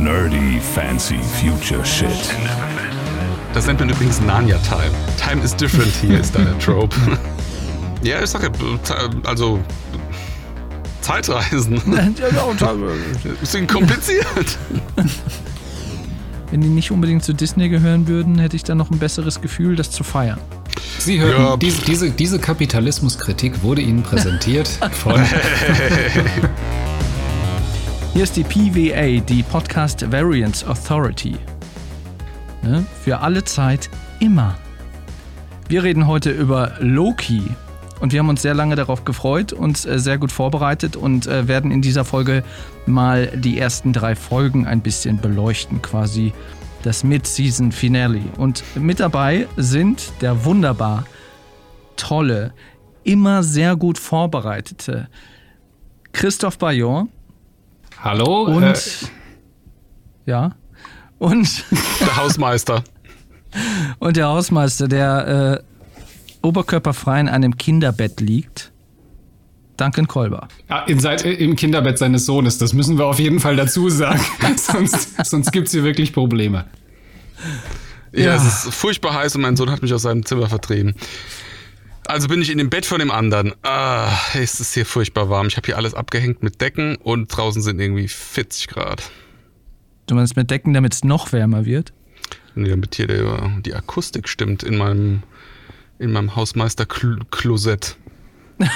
Nerdy fancy future shit. Das nennt man übrigens Narnia Time. Time is different hier ist der Trope. ja, ich sag ja, also Zeitreisen. Bisschen kompliziert. Wenn die nicht unbedingt zu Disney gehören würden, hätte ich dann noch ein besseres Gefühl, das zu feiern. Sie hören, ja. diese, diese, diese Kapitalismuskritik wurde Ihnen präsentiert von. Hier ist die PVA, die Podcast Variance Authority. Ne? Für alle Zeit immer. Wir reden heute über Loki. Und wir haben uns sehr lange darauf gefreut, uns äh, sehr gut vorbereitet und äh, werden in dieser Folge mal die ersten drei Folgen ein bisschen beleuchten, quasi das Mid-Season Finale. Und mit dabei sind der wunderbar tolle, immer sehr gut vorbereitete Christoph Bayon. Hallo. Und äh, ja. Und der Hausmeister. und der Hausmeister, der äh, oberkörperfrei in einem Kinderbett liegt. Duncan Kolber. Ah, in seit, Im Kinderbett seines Sohnes, das müssen wir auf jeden Fall dazu sagen. sonst sonst gibt es hier wirklich Probleme. Ja, ja, es ist furchtbar heiß und mein Sohn hat mich aus seinem Zimmer vertrieben. Also bin ich in dem Bett von dem anderen. Ah, es ist hier furchtbar warm. Ich habe hier alles abgehängt mit Decken und draußen sind irgendwie 40 Grad. Du meinst mit Decken, damit es noch wärmer wird? Nee, damit hier der, die Akustik stimmt in meinem, in meinem Hausmeister-Klosett.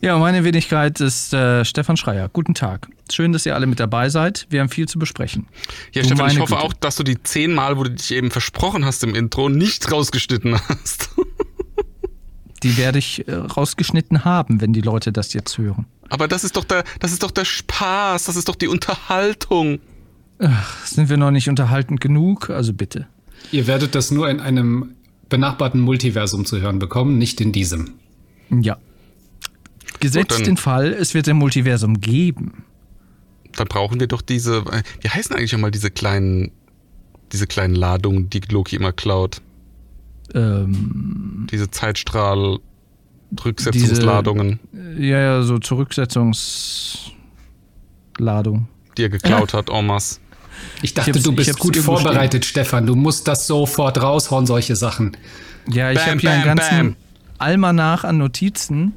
ja, meine Wenigkeit ist äh, Stefan Schreier. Guten Tag. Schön, dass ihr alle mit dabei seid. Wir haben viel zu besprechen. Ja, du Stefan, ich hoffe Güte. auch, dass du die zehnmal, wo du dich eben versprochen hast im Intro, nicht rausgeschnitten hast. Die werde ich äh, rausgeschnitten haben, wenn die Leute das jetzt hören. Aber das ist doch der, das ist doch der Spaß, das ist doch die Unterhaltung. Ach, sind wir noch nicht unterhaltend genug? Also bitte. Ihr werdet das nur in einem benachbarten Multiversum zu hören bekommen, nicht in diesem. Ja. Gesetzt Gut, den Fall, es wird ein Multiversum geben. Dann brauchen wir doch diese, äh, wie heißen eigentlich nochmal diese kleinen, diese kleinen Ladungen, die Loki immer klaut? Ähm, diese Zeitstrahl Rücksetzungsladungen. Diese, ja, ja, so Zurücksetzungsladung. Die er geklaut ja. hat, Omas. Ich dachte, ich du bist gut vorbereitet, stehen. Stefan. Du musst das sofort raushauen, solche Sachen. Ja, ich habe hier einen ganzen bam. Almanach an Notizen.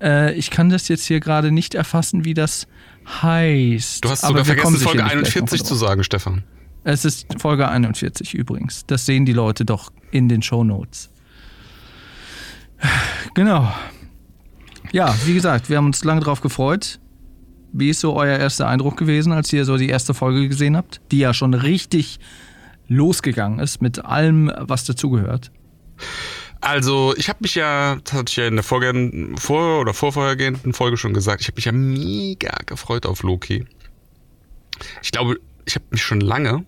Äh, ich kann das jetzt hier gerade nicht erfassen, wie das heißt. Du hast sogar vergessen, Folge 41 zu sagen, Stefan. Es ist Folge 41 übrigens. Das sehen die Leute doch in den Show Notes. Genau. Ja, wie gesagt, wir haben uns lange darauf gefreut. Wie ist so euer erster Eindruck gewesen, als ihr so die erste Folge gesehen habt, die ja schon richtig losgegangen ist mit allem, was dazugehört? Also, ich habe mich ja, das hatte ich ja in der Vorgehen, vor- oder vorvorhergehenden Folge schon gesagt, ich habe mich ja mega gefreut auf Loki. Ich glaube, ich habe mich schon lange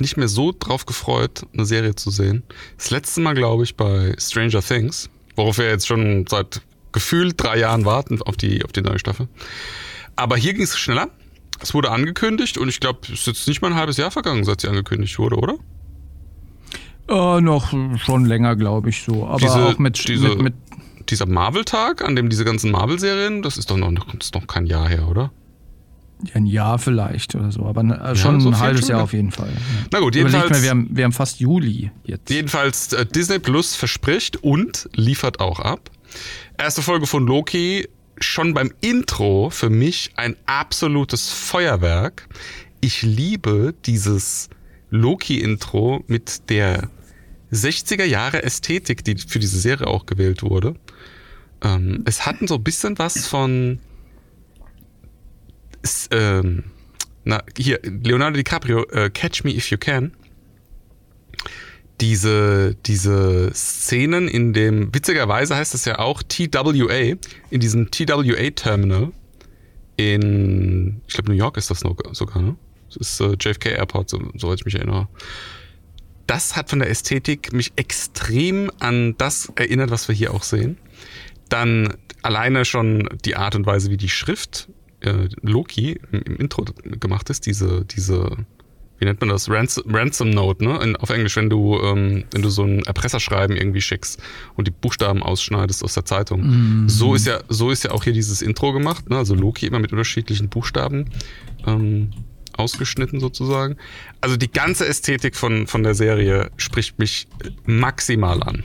nicht mehr so drauf gefreut, eine Serie zu sehen. Das letzte Mal, glaube ich, bei Stranger Things, worauf wir jetzt schon seit gefühlt drei Jahren warten auf die, auf die neue Staffel. Aber hier ging es schneller. Es wurde angekündigt und ich glaube, es ist jetzt nicht mal ein halbes Jahr vergangen, seit sie angekündigt wurde, oder? Äh, noch schon länger, glaube ich, so. Aber diese, auch mit, diese, mit, mit dieser Marvel-Tag, an dem diese ganzen Marvel-Serien, das ist doch noch, das ist noch kein Jahr her, oder? Ja, ein Jahr vielleicht oder so, aber ne, schon so ein halbes Jahr auf jeden Fall. Ja. Na gut, jedenfalls. Mal, wir, haben, wir haben fast Juli jetzt. Jedenfalls, äh, Disney Plus verspricht und liefert auch ab. Erste Folge von Loki, schon beim Intro für mich ein absolutes Feuerwerk. Ich liebe dieses Loki-Intro mit der 60er Jahre Ästhetik, die für diese Serie auch gewählt wurde. Ähm, es hatten so ein bisschen was von ähm, na, hier, Leonardo DiCaprio, äh, Catch Me If You Can. Diese, diese Szenen in dem, witzigerweise heißt das ja auch TWA, in diesem TWA-Terminal in, ich glaube, New York ist das sogar, ne? Das ist äh, JFK Airport, so, soweit ich mich erinnere. Das hat von der Ästhetik mich extrem an das erinnert, was wir hier auch sehen. Dann alleine schon die Art und Weise, wie die Schrift äh, Loki im, im, Intro gemacht ist, diese, diese, wie nennt man das? Ransom, Ransom Note, ne? In, auf Englisch, wenn du, ähm, wenn du so ein Erpresserschreiben irgendwie schickst und die Buchstaben ausschneidest aus der Zeitung. Mhm. So ist ja, so ist ja auch hier dieses Intro gemacht, ne? Also Loki immer mit unterschiedlichen Buchstaben ähm, ausgeschnitten sozusagen. Also die ganze Ästhetik von, von der Serie spricht mich maximal an.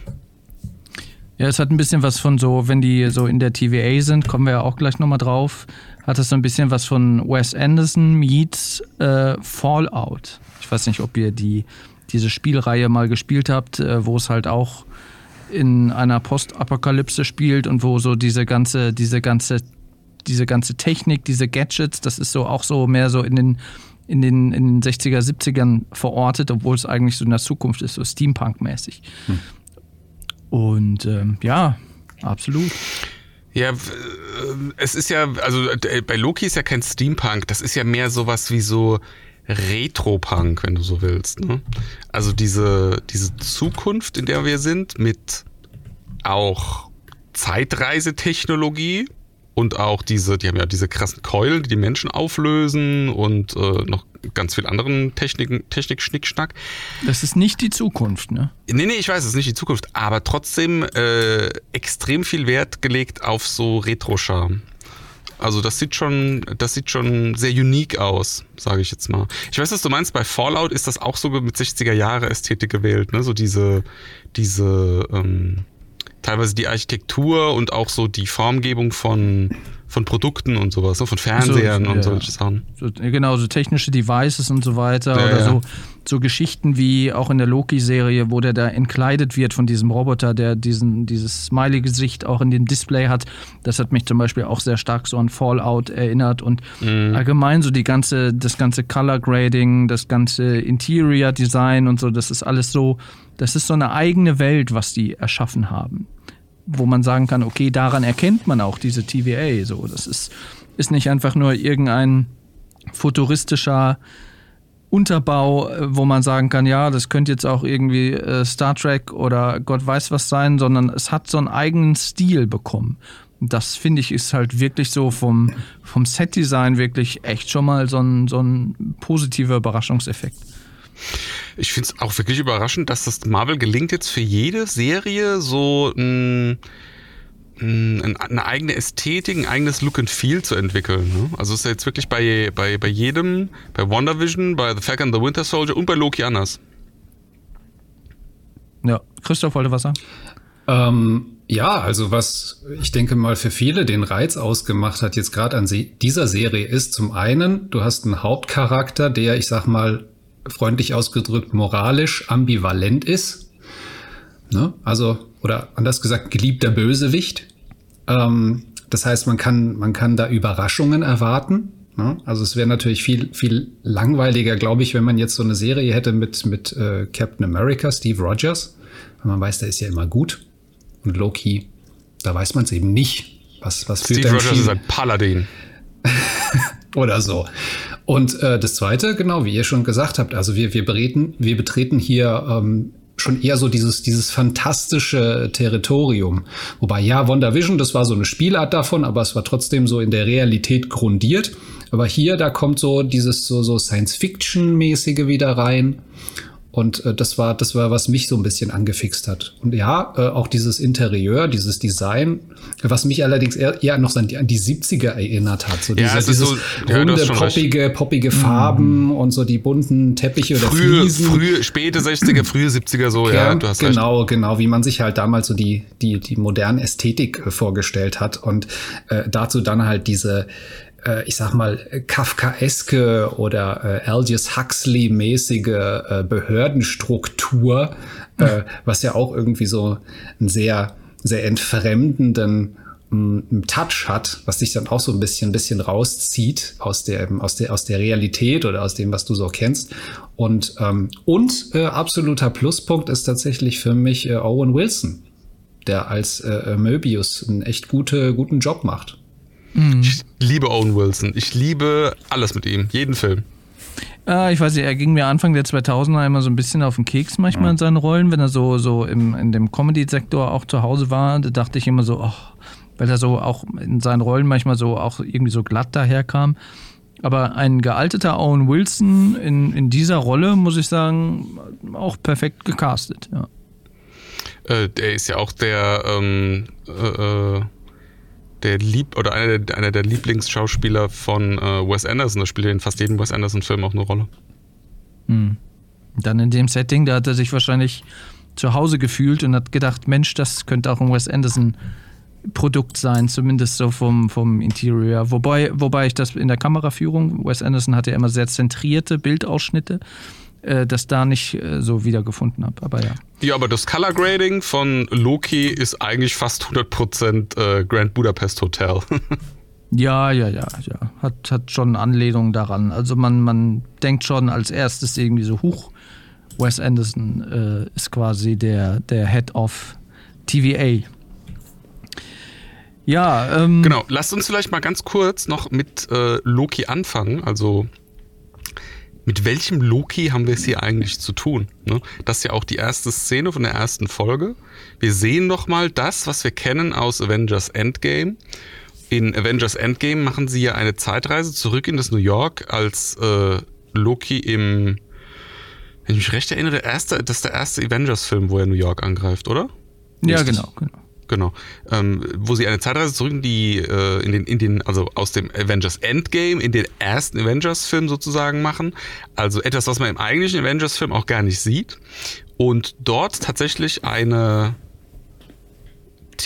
Ja, es hat ein bisschen was von so, wenn die so in der TVA sind, kommen wir ja auch gleich nochmal drauf, hat es so ein bisschen was von Wes Anderson meets äh, Fallout. Ich weiß nicht, ob ihr die, diese Spielreihe mal gespielt habt, äh, wo es halt auch in einer Postapokalypse spielt und wo so diese ganze, diese ganze, diese ganze Technik, diese Gadgets, das ist so auch so mehr so in den in den, in den 60er, 70ern verortet, obwohl es eigentlich so in der Zukunft ist, so Steampunk-mäßig. Hm. Und ähm, ja, absolut. Ja, äh, es ist ja, also bei Loki ist ja kein Steampunk, das ist ja mehr sowas wie so Retro-Punk, wenn du so willst. Ne? Also diese, diese Zukunft, in der wir sind, mit auch Zeitreisetechnologie, und auch diese, die haben ja diese krassen Keulen, die die Menschen auflösen und äh, noch ganz viel anderen Techniken, Technik-Schnickschnack. Das ist nicht die Zukunft, ne? Nee, nee, ich weiß, es ist nicht die Zukunft, aber trotzdem äh, extrem viel Wert gelegt auf so Retro-Charme. Also das sieht schon, das sieht schon sehr unique aus, sage ich jetzt mal. Ich weiß, was du meinst, bei Fallout ist das auch so mit 60er Jahre Ästhetik gewählt, ne? So diese, diese, ähm, teilweise die Architektur und auch so die Formgebung von, von Produkten und sowas, so von Fernsehern so, und ja. solche Sachen. So, genau, so technische Devices und so weiter ja, oder ja. so so Geschichten wie auch in der Loki-Serie, wo der da entkleidet wird von diesem Roboter, der diesen, dieses Smiley-Gesicht auch in dem Display hat. Das hat mich zum Beispiel auch sehr stark so an Fallout erinnert und mhm. allgemein so die ganze, das ganze Color Grading, das ganze Interior Design und so, das ist alles so, das ist so eine eigene Welt, was die erschaffen haben wo man sagen kann, okay, daran erkennt man auch diese TVA. So, das ist, ist nicht einfach nur irgendein futuristischer Unterbau, äh, wo man sagen kann, ja, das könnte jetzt auch irgendwie äh, Star Trek oder Gott weiß was sein, sondern es hat so einen eigenen Stil bekommen. Das finde ich ist halt wirklich so vom, vom Set-Design wirklich echt schon mal so ein, so ein positiver Überraschungseffekt. Ich finde es auch wirklich überraschend, dass das Marvel gelingt jetzt für jede Serie so ein, ein, eine eigene Ästhetik, ein eigenes Look and Feel zu entwickeln. Ne? Also ist ja jetzt wirklich bei, bei, bei jedem, bei WandaVision, bei The Falcon the Winter Soldier und bei Loki anders. Ja, Christoph wollte was sagen? Ähm, ja, also was ich denke mal für viele den Reiz ausgemacht hat jetzt gerade an dieser Serie ist zum einen, du hast einen Hauptcharakter, der, ich sag mal, freundlich ausgedrückt moralisch ambivalent ist. Ne? Also, oder anders gesagt, geliebter Bösewicht. Ähm, das heißt, man kann, man kann da Überraschungen erwarten. Ne? Also es wäre natürlich viel, viel langweiliger, glaube ich, wenn man jetzt so eine Serie hätte mit, mit äh, Captain America, Steve Rogers. Weil man weiß, der ist ja immer gut. Und Loki, da weiß man es eben nicht. Was, was Steve Rogers ist ein Paladin. Oder so. Und äh, das Zweite, genau, wie ihr schon gesagt habt, also wir, wir, betreten, wir betreten hier ähm, schon eher so dieses, dieses fantastische Territorium. Wobei, ja, WandaVision, das war so eine Spielart davon, aber es war trotzdem so in der Realität grundiert. Aber hier, da kommt so dieses so, so Science-Fiction-mäßige wieder rein. Und äh, das war, das war, was mich so ein bisschen angefixt hat. Und ja, äh, auch dieses Interieur, dieses Design, was mich allerdings eher, eher noch an die, an die 70er erinnert hat. So ja, diese, dieses so, runde, ja, poppige, poppige Farben mm. und so die bunten Teppiche oder frühe, Fliesen. Frühe, späte 60er, frühe 70er so, ja, ja du hast Genau, recht. genau, wie man sich halt damals so die, die, die moderne Ästhetik äh, vorgestellt hat. Und äh, dazu dann halt diese äh, ich sag mal, kafkaeske oder äh, Aldous Huxley-mäßige äh, Behördenstruktur, äh, was ja auch irgendwie so einen sehr, sehr entfremdenden mm, Touch hat, was dich dann auch so ein bisschen, ein bisschen rauszieht aus der, aus der, aus der Realität oder aus dem, was du so kennst. Und, ähm, und äh, absoluter Pluspunkt ist tatsächlich für mich äh, Owen Wilson, der als äh, Möbius einen echt gute, guten Job macht. Mhm. Ich liebe Owen Wilson. Ich liebe alles mit ihm, jeden Film. Äh, ich weiß nicht, er ging mir Anfang der 2000er immer so ein bisschen auf den Keks manchmal in seinen Rollen, wenn er so, so im, in dem Comedy-Sektor auch zu Hause war. Da dachte ich immer so, oh, weil er so auch in seinen Rollen manchmal so auch irgendwie so glatt daherkam. Aber ein gealteter Owen Wilson in, in dieser Rolle, muss ich sagen, auch perfekt gecastet. Ja. Äh, der ist ja auch der ähm, äh, äh der Lieb oder einer der, einer der Lieblingsschauspieler von äh, Wes Anderson. Da spielt er in fast jedem Wes Anderson-Film auch eine Rolle. Hm. Dann in dem Setting, da hat er sich wahrscheinlich zu Hause gefühlt und hat gedacht, Mensch, das könnte auch ein Wes Anderson Produkt sein, zumindest so vom, vom Interior. Wobei, wobei ich das in der Kameraführung, Wes Anderson hatte ja immer sehr zentrierte Bildausschnitte, äh, das da nicht äh, so wiedergefunden habe. Aber ja. Ja, aber das Color Grading von Loki ist eigentlich fast 100% äh, Grand Budapest Hotel. ja, ja, ja, ja. Hat, hat schon Anlehnung daran. Also man, man denkt schon als erstes irgendwie so, huch, Wes Anderson äh, ist quasi der, der Head of TVA. Ja, ähm. Genau, lasst uns vielleicht mal ganz kurz noch mit äh, Loki anfangen. Also, mit welchem Loki haben wir es hier eigentlich zu tun? Ne? Das ist ja auch die erste Szene von der ersten Folge. Wir sehen nochmal das, was wir kennen aus Avengers Endgame. In Avengers Endgame machen sie ja eine Zeitreise zurück in das New York, als äh, Loki im, wenn ich mich recht erinnere, der erste, das ist der erste Avengers-Film, wo er New York angreift, oder? Ja, Richtig? genau, genau. Genau. Ähm, wo sie eine Zeitreise zurück die, äh, in den, in den, also aus dem Avengers Endgame in den ersten Avengers-Film sozusagen machen. Also etwas, was man im eigentlichen Avengers-Film auch gar nicht sieht. Und dort tatsächlich eine,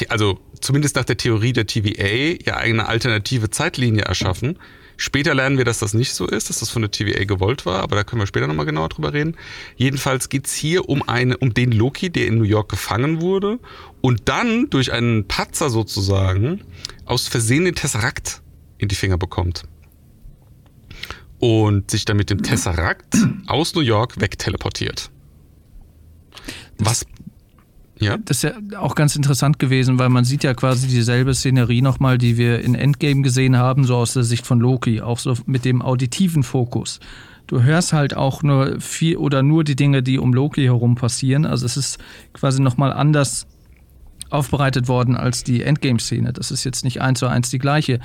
also zumindest nach der Theorie der TVA, ja eine alternative Zeitlinie erschaffen, Später lernen wir, dass das nicht so ist, dass das von der TVA gewollt war, aber da können wir später nochmal genauer drüber reden. Jedenfalls geht's hier um, eine, um den Loki, der in New York gefangen wurde und dann durch einen Patzer sozusagen aus Versehen den Tesseract in die Finger bekommt. Und sich dann mit dem Tesseract aus New York wegteleportiert. Was ja. Das ist ja auch ganz interessant gewesen, weil man sieht ja quasi dieselbe Szenerie nochmal, die wir in Endgame gesehen haben, so aus der Sicht von Loki, auch so mit dem auditiven Fokus. Du hörst halt auch nur viel oder nur die Dinge, die um Loki herum passieren. Also es ist quasi nochmal anders aufbereitet worden als die Endgame-Szene. Das ist jetzt nicht eins zu eins die gleiche.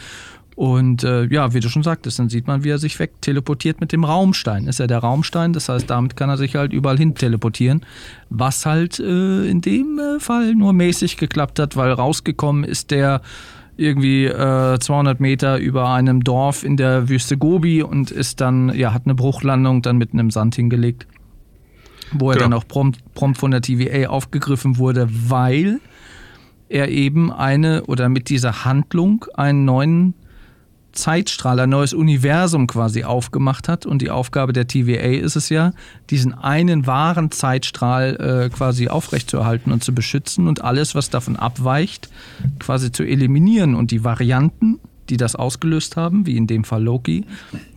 Und äh, ja, wie du schon sagtest, dann sieht man, wie er sich wegteleportiert mit dem Raumstein. Ist ja der Raumstein, das heißt, damit kann er sich halt überall hin teleportieren. Was halt äh, in dem äh, Fall nur mäßig geklappt hat, weil rausgekommen ist der irgendwie äh, 200 Meter über einem Dorf in der Wüste Gobi und ist dann, ja, hat eine Bruchlandung dann mitten im Sand hingelegt. Wo er genau. dann auch prompt, prompt von der TVA aufgegriffen wurde, weil er eben eine oder mit dieser Handlung einen neuen Zeitstrahl, ein neues Universum quasi aufgemacht hat. Und die Aufgabe der TVA ist es ja, diesen einen wahren Zeitstrahl äh, quasi aufrechtzuerhalten und zu beschützen und alles, was davon abweicht, quasi zu eliminieren und die Varianten, die das ausgelöst haben, wie in dem Fall Loki,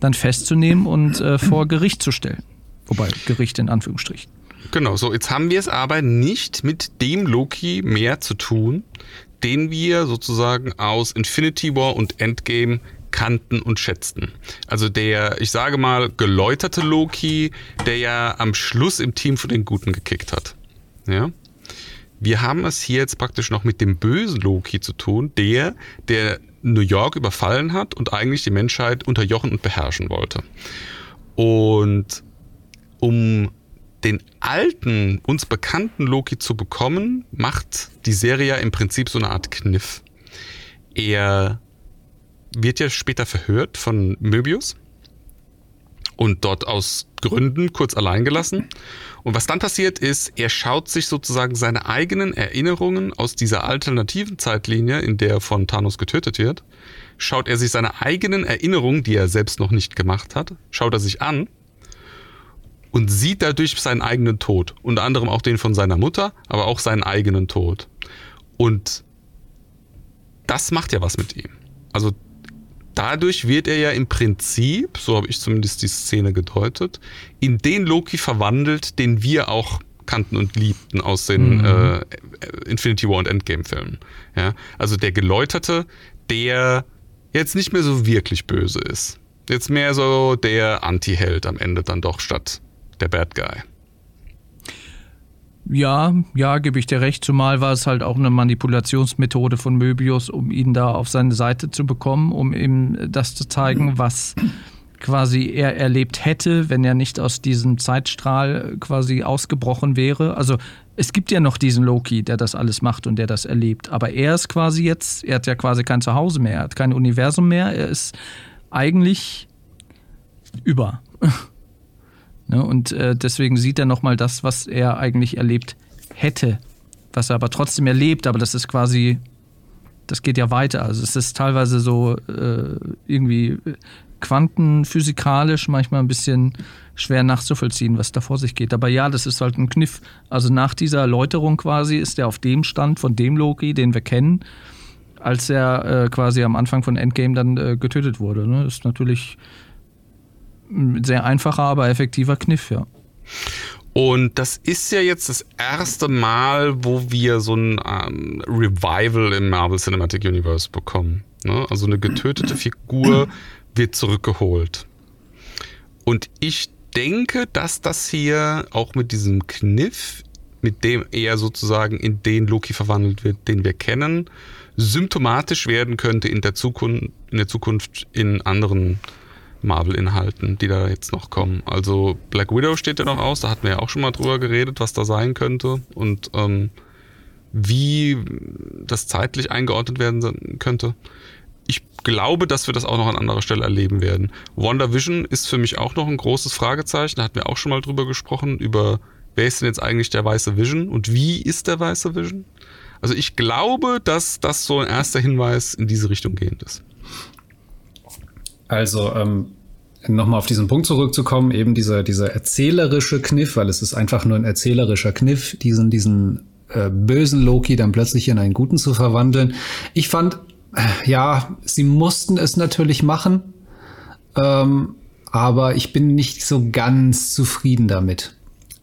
dann festzunehmen und äh, vor Gericht zu stellen. Wobei, Gericht in Anführungsstrichen. Genau, so jetzt haben wir es aber nicht mit dem Loki mehr zu tun, den wir sozusagen aus Infinity War und Endgame kannten und schätzten. Also der, ich sage mal, geläuterte Loki, der ja am Schluss im Team von den Guten gekickt hat. Ja. Wir haben es hier jetzt praktisch noch mit dem bösen Loki zu tun, der, der New York überfallen hat und eigentlich die Menschheit unterjochen und beherrschen wollte. Und um den alten, uns bekannten Loki zu bekommen, macht die Serie ja im Prinzip so eine Art Kniff. Er wird ja später verhört von Möbius und dort aus Gründen kurz allein gelassen. Und was dann passiert ist, er schaut sich sozusagen seine eigenen Erinnerungen aus dieser alternativen Zeitlinie, in der er von Thanos getötet wird, schaut er sich seine eigenen Erinnerungen, die er selbst noch nicht gemacht hat, schaut er sich an und sieht dadurch seinen eigenen Tod. Unter anderem auch den von seiner Mutter, aber auch seinen eigenen Tod. Und das macht ja was mit ihm. Also dadurch wird er ja im Prinzip, so habe ich zumindest die Szene gedeutet, in den Loki verwandelt, den wir auch kannten und liebten aus den mhm. äh, Infinity War und Endgame-Filmen. Ja? Also der Geläuterte, der jetzt nicht mehr so wirklich böse ist. Jetzt mehr so der Anti-Held am Ende dann doch statt der Bad Guy. Ja, ja, gebe ich dir recht. Zumal war es halt auch eine Manipulationsmethode von Möbius, um ihn da auf seine Seite zu bekommen, um ihm das zu zeigen, was quasi er erlebt hätte, wenn er nicht aus diesem Zeitstrahl quasi ausgebrochen wäre. Also es gibt ja noch diesen Loki, der das alles macht und der das erlebt. Aber er ist quasi jetzt, er hat ja quasi kein Zuhause mehr, er hat kein Universum mehr, er ist eigentlich über. ne? Und äh, deswegen sieht er nochmal das, was er eigentlich erlebt hätte, was er aber trotzdem erlebt, aber das ist quasi, das geht ja weiter. Also es ist teilweise so äh, irgendwie quantenphysikalisch manchmal ein bisschen schwer nachzuvollziehen, was da vor sich geht. Aber ja, das ist halt ein Kniff. Also nach dieser Erläuterung quasi ist er auf dem Stand von dem Loki, den wir kennen, als er äh, quasi am Anfang von Endgame dann äh, getötet wurde. Ne? Ist natürlich sehr einfacher, aber effektiver Kniff, ja. Und das ist ja jetzt das erste Mal, wo wir so ein ähm, Revival im Marvel Cinematic Universe bekommen. Ne? Also eine getötete Figur wird zurückgeholt. Und ich denke, dass das hier auch mit diesem Kniff, mit dem er sozusagen in den Loki verwandelt wird, den wir kennen, symptomatisch werden könnte in der Zukunft, in, der Zukunft in anderen Marvel-Inhalten, die da jetzt noch kommen. Also Black Widow steht ja noch aus, da hatten wir ja auch schon mal drüber geredet, was da sein könnte und ähm, wie das zeitlich eingeordnet werden könnte ich glaube, dass wir das auch noch an anderer Stelle erleben werden. WandaVision ist für mich auch noch ein großes Fragezeichen. Da hatten wir auch schon mal drüber gesprochen, über wer ist denn jetzt eigentlich der weiße Vision und wie ist der weiße Vision? Also ich glaube, dass das so ein erster Hinweis in diese Richtung gehend ist. Also ähm, nochmal auf diesen Punkt zurückzukommen, eben dieser, dieser erzählerische Kniff, weil es ist einfach nur ein erzählerischer Kniff, diesen, diesen äh, bösen Loki dann plötzlich in einen guten zu verwandeln. Ich fand ja, sie mussten es natürlich machen, ähm, aber ich bin nicht so ganz zufrieden damit.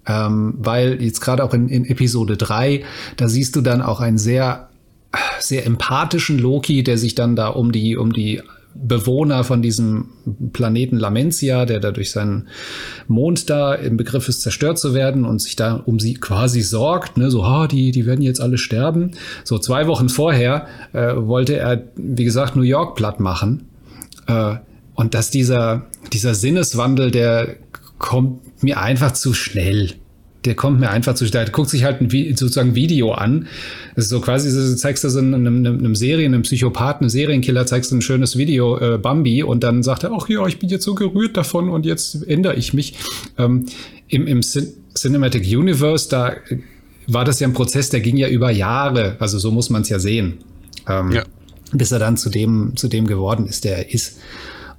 Ähm, weil jetzt gerade auch in, in Episode 3, da siehst du dann auch einen sehr, sehr empathischen Loki, der sich dann da um die, um die Bewohner von diesem Planeten Lamentia, der da durch seinen Mond da im Begriff ist, zerstört zu werden und sich da um sie quasi sorgt, ne, so, ha, die, die werden jetzt alle sterben. So zwei Wochen vorher äh, wollte er, wie gesagt, New York platt machen. Äh, und dass dieser, dieser Sinneswandel, der kommt mir einfach zu schnell der kommt mir einfach zu der guckt sich halt ein sozusagen Video an. Das ist so quasi, du zeigst du so einem, einem, einem Serien, einem Psychopathen, einem Serienkiller, zeigst du ein schönes Video, äh, Bambi, und dann sagt er, ach ja, ich bin jetzt so gerührt davon und jetzt ändere ich mich. Ähm, Im im Cin Cinematic Universe, da war das ja ein Prozess, der ging ja über Jahre, also so muss man es ja sehen. Ähm, ja. Bis er dann zu dem, zu dem geworden ist, der er ist.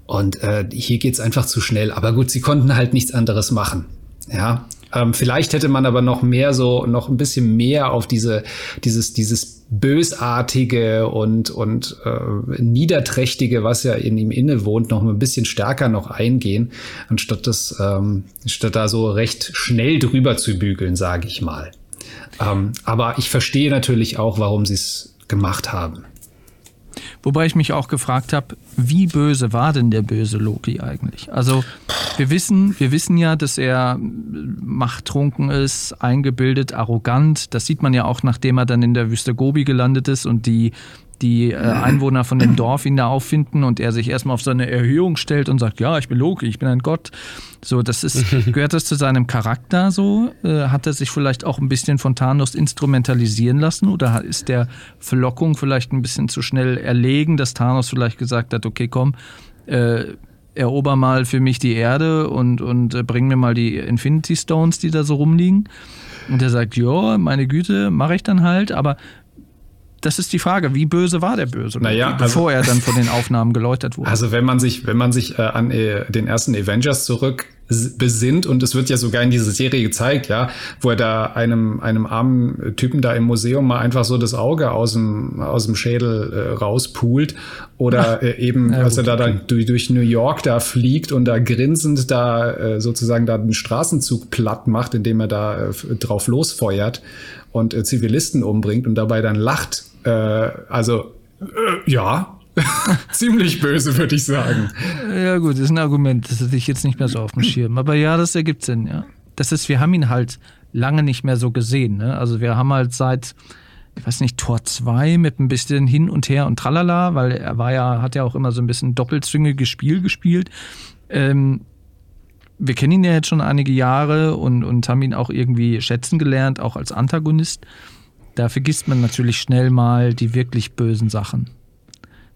Und äh, hier geht's einfach zu schnell. Aber gut, sie konnten halt nichts anderes machen. Ja, ähm, vielleicht hätte man aber noch mehr so, noch ein bisschen mehr auf diese, dieses, dieses bösartige und, und äh, niederträchtige, was ja in ihm inne wohnt, noch ein bisschen stärker noch eingehen, anstatt das, ähm, statt da so recht schnell drüber zu bügeln, sage ich mal. Ähm, aber ich verstehe natürlich auch, warum sie es gemacht haben. Wobei ich mich auch gefragt habe, wie böse war denn der böse Loki eigentlich? Also wir wissen, wir wissen ja, dass er machttrunken ist, eingebildet, arrogant. Das sieht man ja auch, nachdem er dann in der Wüste Gobi gelandet ist und die die äh, Einwohner von dem Dorf ihn da auffinden und er sich erstmal auf seine Erhöhung stellt und sagt, ja, ich bin Loki, ich bin ein Gott. So, das ist, gehört das zu seinem Charakter so? Äh, hat er sich vielleicht auch ein bisschen von Thanos instrumentalisieren lassen oder ist der Verlockung vielleicht ein bisschen zu schnell erlegen, dass Thanos vielleicht gesagt hat, okay, komm, äh, erober mal für mich die Erde und, und äh, bring mir mal die Infinity Stones, die da so rumliegen. Und er sagt, ja, meine Güte, mache ich dann halt, aber das ist die Frage, wie böse war der Böse, naja, bevor also, er dann von den Aufnahmen geläutert wurde. Also wenn man sich, wenn man sich äh, an äh, den ersten Avengers zurück besinnt und es wird ja sogar in dieser Serie gezeigt, ja, wo er da einem einem armen Typen da im Museum mal einfach so das Auge aus dem aus dem Schädel äh, rauspult oder äh, eben ja, als er da dann durch, durch New York da fliegt und da grinsend da äh, sozusagen da den Straßenzug platt macht, indem er da äh, drauf losfeuert und äh, Zivilisten umbringt und dabei dann lacht äh, also, äh, ja. Ziemlich böse, würde ich sagen. Ja, gut, das ist ein Argument. Das hatte ich jetzt nicht mehr so auf dem Schirm. Aber ja, das ergibt Sinn, ja. Das ist, wir haben ihn halt lange nicht mehr so gesehen. Ne? Also wir haben halt seit, ich weiß nicht, Tor 2 mit ein bisschen hin und her und tralala, weil er war ja, hat ja auch immer so ein bisschen doppelzüngige Spiel gespielt. Ähm, wir kennen ihn ja jetzt schon einige Jahre und, und haben ihn auch irgendwie schätzen gelernt, auch als Antagonist. Da vergisst man natürlich schnell mal die wirklich bösen Sachen,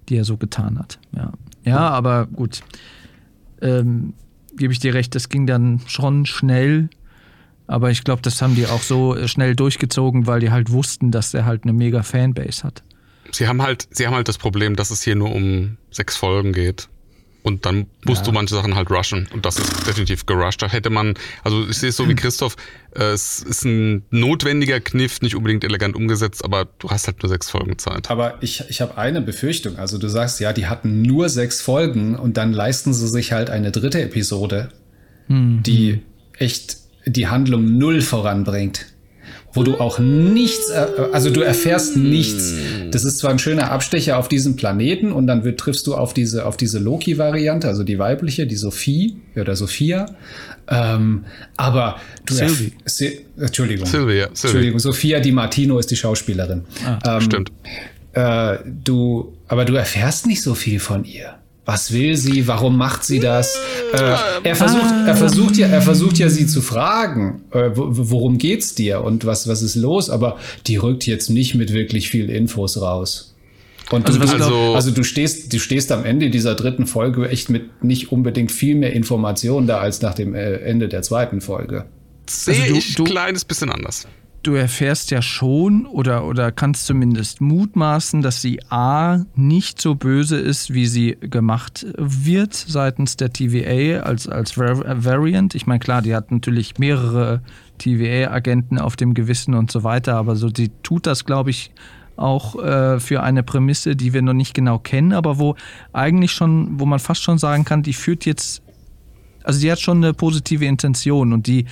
die er so getan hat. Ja, ja aber gut. Ähm, Gebe ich dir recht, das ging dann schon schnell. Aber ich glaube, das haben die auch so schnell durchgezogen, weil die halt wussten, dass er halt eine mega Fanbase hat. Sie haben halt, sie haben halt das Problem, dass es hier nur um sechs Folgen geht. Und dann musst ja. du manche Sachen halt rushen. Und das ist definitiv gerusht. Da hätte man, also ich sehe es so wie Christoph, äh, es ist ein notwendiger Kniff, nicht unbedingt elegant umgesetzt, aber du hast halt nur sechs Folgen Zeit. Aber ich, ich habe eine Befürchtung. Also du sagst, ja, die hatten nur sechs Folgen und dann leisten sie sich halt eine dritte Episode, mhm. die echt die Handlung null voranbringt wo du auch nichts, äh, also du erfährst nichts. Das ist zwar ein schöner Abstecher auf diesem Planeten und dann wird, triffst du auf diese, auf diese Loki-Variante, also die weibliche, die Sophie oder Sophia. Ähm, aber du Sylvie. Si Entschuldigung. Sylvia, Sylvie. Entschuldigung, Sophia Di Martino ist die Schauspielerin. Ah, ähm, stimmt. Äh, du, aber du erfährst nicht so viel von ihr. Was will sie? Warum macht sie das? Äh, er versucht, er versucht ja, er versucht ja, sie zu fragen, äh, worum geht's dir und was, was ist los? Aber die rückt jetzt nicht mit wirklich viel Infos raus. Und also, du, also, also du stehst, du stehst am Ende dieser dritten Folge echt mit nicht unbedingt viel mehr Informationen da als nach dem äh, Ende der zweiten Folge. Sehe also ich ein kleines bisschen anders du erfährst ja schon oder, oder kannst zumindest mutmaßen, dass sie A nicht so böse ist, wie sie gemacht wird seitens der TVA als, als Variant. Ich meine, klar, die hat natürlich mehrere TVA-Agenten auf dem Gewissen und so weiter, aber so, sie tut das, glaube ich, auch äh, für eine Prämisse, die wir noch nicht genau kennen, aber wo eigentlich schon, wo man fast schon sagen kann, die führt jetzt, also sie hat schon eine positive Intention und die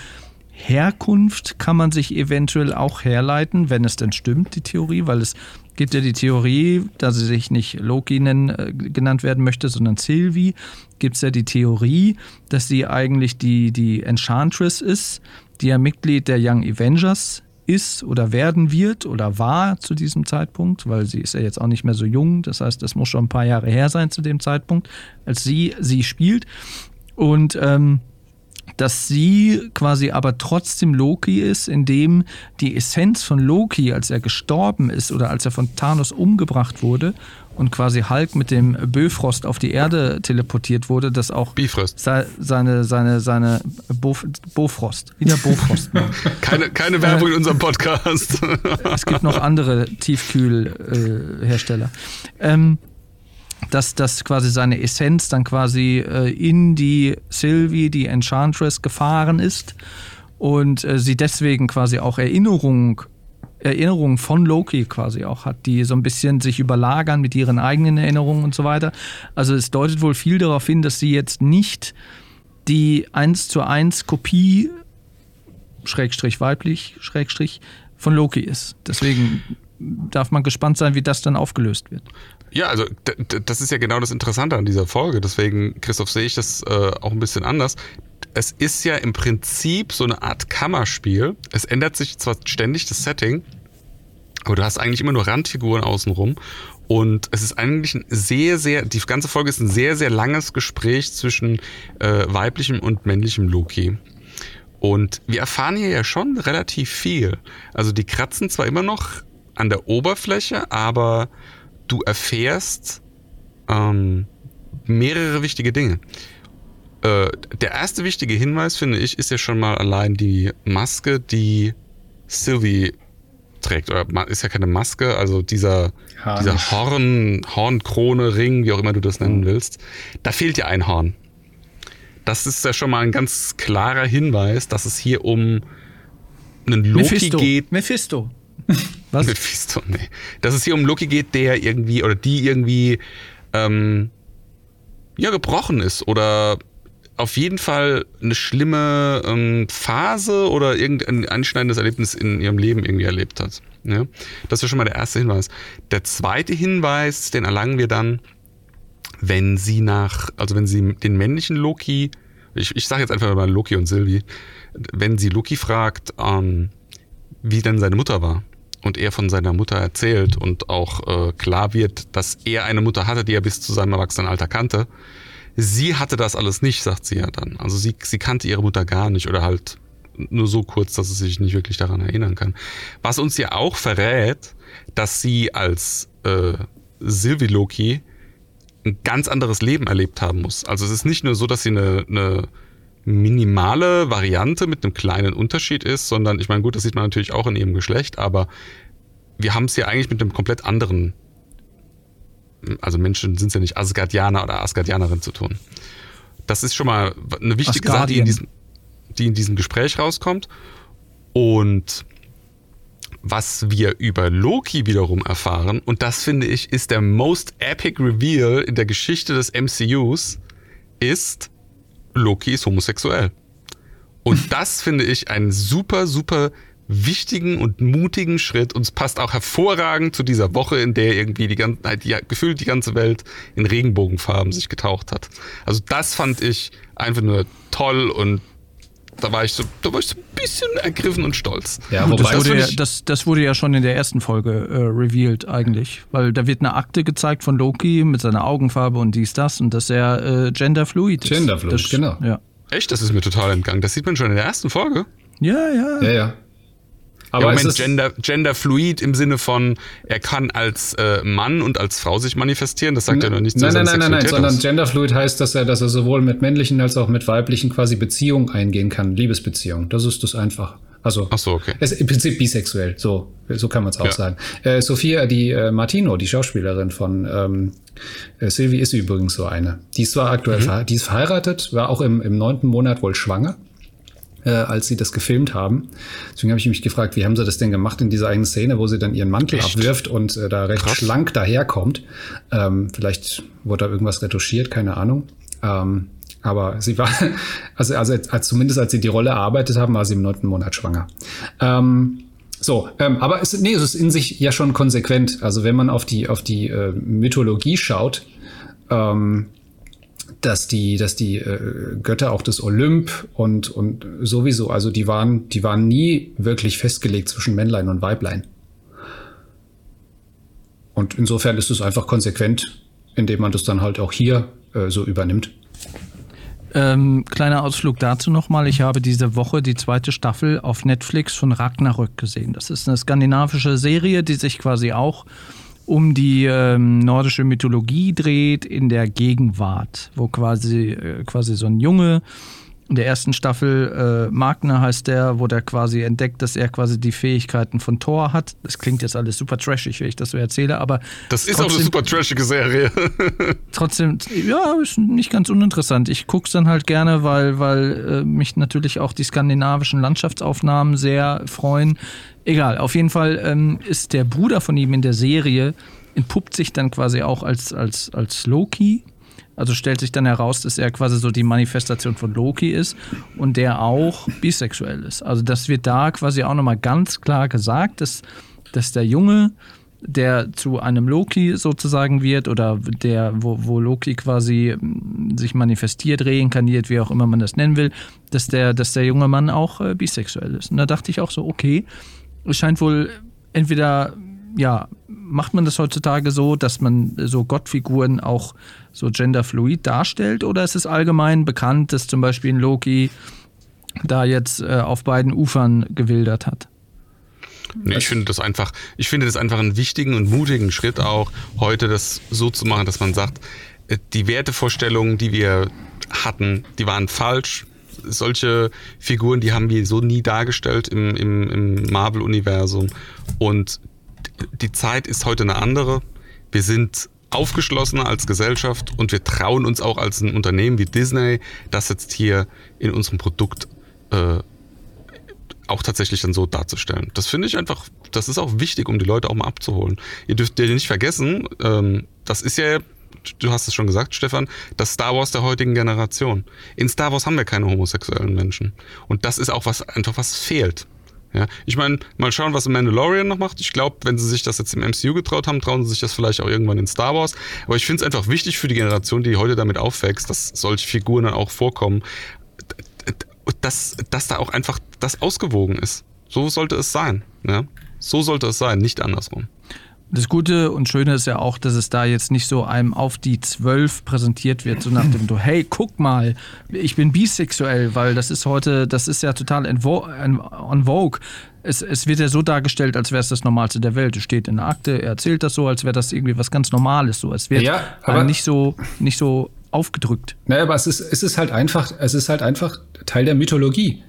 Herkunft kann man sich eventuell auch herleiten, wenn es denn stimmt, die Theorie, weil es gibt ja die Theorie, dass sie sich nicht Loki nennen, äh, genannt werden möchte, sondern Sylvie, gibt es ja die Theorie, dass sie eigentlich die, die Enchantress ist, die ja Mitglied der Young Avengers ist oder werden wird oder war zu diesem Zeitpunkt, weil sie ist ja jetzt auch nicht mehr so jung, das heißt, das muss schon ein paar Jahre her sein zu dem Zeitpunkt, als sie sie spielt. Und ähm, dass sie quasi aber trotzdem Loki ist, indem die Essenz von Loki, als er gestorben ist oder als er von Thanos umgebracht wurde und quasi Hulk mit dem Böfrost auf die Erde teleportiert wurde, dass auch Bifrost. seine, seine, seine Bof, Bofrost, wieder Bofrost. keine, keine Werbung in unserem Podcast. es gibt noch andere Tiefkühlhersteller. Äh, ähm, dass das quasi seine Essenz dann quasi äh, in die Sylvie, die Enchantress, gefahren ist und äh, sie deswegen quasi auch Erinnerung Erinnerungen von Loki quasi auch hat, die so ein bisschen sich überlagern mit ihren eigenen Erinnerungen und so weiter. Also es deutet wohl viel darauf hin, dass sie jetzt nicht die 1 zu 1 Kopie, Schrägstrich weiblich, Schrägstrich, von Loki ist. Deswegen darf man gespannt sein, wie das dann aufgelöst wird. Ja, also das ist ja genau das Interessante an dieser Folge. Deswegen, Christoph, sehe ich das äh, auch ein bisschen anders. Es ist ja im Prinzip so eine Art Kammerspiel. Es ändert sich zwar ständig das Setting, aber du hast eigentlich immer nur Randfiguren außenrum. Und es ist eigentlich ein sehr, sehr, die ganze Folge ist ein sehr, sehr langes Gespräch zwischen äh, weiblichem und männlichem Loki. Und wir erfahren hier ja schon relativ viel. Also die kratzen zwar immer noch an der Oberfläche, aber du erfährst ähm, mehrere wichtige Dinge. Äh, der erste wichtige Hinweis, finde ich, ist ja schon mal allein die Maske, die Sylvie trägt. Oder ist ja keine Maske, also dieser, dieser Horn, Hornkrone, Ring, wie auch immer du das nennen mhm. willst. Da fehlt ja ein Horn. Das ist ja schon mal ein ganz klarer Hinweis, dass es hier um einen Loki Mephisto. geht. Mephisto. Was? Mephisto, nee. Dass es hier um Loki geht, der irgendwie oder die irgendwie ähm, ja gebrochen ist oder auf jeden Fall eine schlimme ähm, Phase oder irgendein einschneidendes Erlebnis in ihrem Leben irgendwie erlebt hat. Ja? Das ist schon mal der erste Hinweis. Der zweite Hinweis, den erlangen wir dann, wenn sie nach, also wenn sie den männlichen Loki, ich, ich sage jetzt einfach mal Loki und Sylvie, wenn sie Loki fragt, ähm, wie denn seine Mutter war und er von seiner Mutter erzählt und auch äh, klar wird, dass er eine Mutter hatte, die er bis zu seinem Erwachsenenalter kannte, sie hatte das alles nicht, sagt sie ja dann. Also sie, sie kannte ihre Mutter gar nicht oder halt nur so kurz, dass sie sich nicht wirklich daran erinnern kann. Was uns ja auch verrät, dass sie als äh, Sylvie Loki ein ganz anderes Leben erlebt haben muss. Also es ist nicht nur so, dass sie eine, eine minimale Variante mit einem kleinen Unterschied ist, sondern ich meine, gut, das sieht man natürlich auch in ihrem Geschlecht, aber wir haben es hier eigentlich mit einem komplett anderen, also Menschen sind ja nicht Asgardianer oder Asgardianerin zu tun. Das ist schon mal eine wichtige Sache, die in, diesem, die in diesem Gespräch rauskommt. Und was wir über Loki wiederum erfahren, und das finde ich ist der most epic Reveal in der Geschichte des MCUs, ist, Loki ist homosexuell. Und das finde ich einen super, super wichtigen und mutigen Schritt und es passt auch hervorragend zu dieser Woche, in der irgendwie die ganze, die, gefühlt die ganze Welt in Regenbogenfarben sich getaucht hat. Also das fand ich einfach nur toll und da war ich so, da war ich so ein bisschen ergriffen und stolz. Ja, Gut, das, wurde ja, das, das wurde ja schon in der ersten Folge äh, revealed eigentlich, weil da wird eine Akte gezeigt von Loki mit seiner Augenfarbe und dies, das und dass er äh, genderfluid ist. Genderfluid, genau. Ja. Echt? Das ist mir total entgangen. Das sieht man schon in der ersten Folge. Ja, ja. Ja, ja. Aber ja, Moment, Gender, genderfluid im Sinne von, er kann als äh, Mann und als Frau sich manifestieren. Das sagt ja noch nichts Nein, nein, nein, nein, nein, sondern genderfluid heißt, dass er, dass er sowohl mit männlichen als auch mit weiblichen quasi Beziehungen eingehen kann, Liebesbeziehungen. Das ist das einfach. Also, Ach so, okay. Es ist im Prinzip bisexuell, so, so kann man es auch ja. sagen. Äh, Sophia, die äh, Martino, die Schauspielerin von ähm, äh, Sylvie ist übrigens so eine. Die ist zwar aktuell, mhm. die ist verheiratet, war auch im, im neunten Monat wohl schwanger äh, als sie das gefilmt haben. Deswegen habe ich mich gefragt, wie haben sie das denn gemacht in dieser eigenen Szene, wo sie dann ihren Mantel Echt? abwirft und äh, da recht Krass. schlank daherkommt. Ähm, vielleicht wurde da irgendwas retuschiert, keine Ahnung. Ähm, aber sie war, also, also als, zumindest als sie die Rolle erarbeitet haben, war sie im neunten Monat schwanger. Ähm, so, ähm, aber es, nee, es ist in sich ja schon konsequent. Also wenn man auf die, auf die äh, Mythologie schaut, ähm, dass die, dass die äh, Götter auch des Olymp und, und sowieso, also die waren, die waren nie wirklich festgelegt zwischen Männlein und Weiblein. Und insofern ist es einfach konsequent, indem man das dann halt auch hier äh, so übernimmt. Ähm, kleiner Ausflug dazu nochmal. Ich habe diese Woche die zweite Staffel auf Netflix von Ragnarök gesehen. Das ist eine skandinavische Serie, die sich quasi auch um die ähm, nordische Mythologie dreht in der Gegenwart, wo quasi, äh, quasi so ein Junge in der ersten Staffel, äh, Magner heißt der, wo der quasi entdeckt, dass er quasi die Fähigkeiten von Thor hat. Das klingt jetzt alles super trashig, wenn ich das so erzähle, aber. Das ist trotzdem, auch eine super trashige Serie. trotzdem, ja, ist nicht ganz uninteressant. Ich gucke es dann halt gerne, weil, weil äh, mich natürlich auch die skandinavischen Landschaftsaufnahmen sehr freuen. Egal, auf jeden Fall ähm, ist der Bruder von ihm in der Serie, entpuppt sich dann quasi auch als, als, als Loki. Also stellt sich dann heraus, dass er quasi so die Manifestation von Loki ist und der auch bisexuell ist. Also das wird da quasi auch nochmal ganz klar gesagt, dass, dass der Junge, der zu einem Loki sozusagen wird oder der, wo, wo Loki quasi hm, sich manifestiert, reinkarniert, wie auch immer man das nennen will, dass der, dass der junge Mann auch äh, bisexuell ist. Und da dachte ich auch so, okay, es scheint wohl entweder, ja, macht man das heutzutage so, dass man so Gottfiguren auch so genderfluid darstellt oder ist es allgemein bekannt, dass zum Beispiel ein Loki da jetzt äh, auf beiden Ufern gewildert hat? Nee, ich finde das einfach, ich finde das einfach einen wichtigen und mutigen Schritt auch, heute das so zu machen, dass man sagt, äh, die Wertevorstellungen, die wir hatten, die waren falsch solche Figuren, die haben wir so nie dargestellt im, im, im Marvel-Universum. Und die Zeit ist heute eine andere. Wir sind aufgeschlossener als Gesellschaft und wir trauen uns auch als ein Unternehmen wie Disney, das jetzt hier in unserem Produkt äh, auch tatsächlich dann so darzustellen. Das finde ich einfach, das ist auch wichtig, um die Leute auch mal abzuholen. Ihr dürft ja nicht vergessen, ähm, das ist ja du hast es schon gesagt, Stefan, das Star Wars der heutigen Generation. In Star Wars haben wir keine homosexuellen Menschen. Und das ist auch was, einfach was fehlt. Ja, ich meine, mal schauen, was Mandalorian noch macht. Ich glaube, wenn sie sich das jetzt im MCU getraut haben, trauen sie sich das vielleicht auch irgendwann in Star Wars. Aber ich finde es einfach wichtig für die Generation, die heute damit aufwächst, dass solche Figuren dann auch vorkommen, dass, dass da auch einfach das ausgewogen ist. So sollte es sein. Ja? So sollte es sein, nicht andersrum. Das Gute und Schöne ist ja auch, dass es da jetzt nicht so einem auf die Zwölf präsentiert wird, so nach dem Motto, hey, guck mal, ich bin bisexuell, weil das ist heute, das ist ja total en vogue. Es, es wird ja so dargestellt, als wäre es das Normalste der Welt. Es steht in der Akte, er erzählt das so, als wäre das irgendwie was ganz Normales. So. Es wird Ja, aber- nicht so, nicht so aufgedrückt. Naja, aber es ist, es ist halt einfach, es ist halt einfach Teil der Mythologie.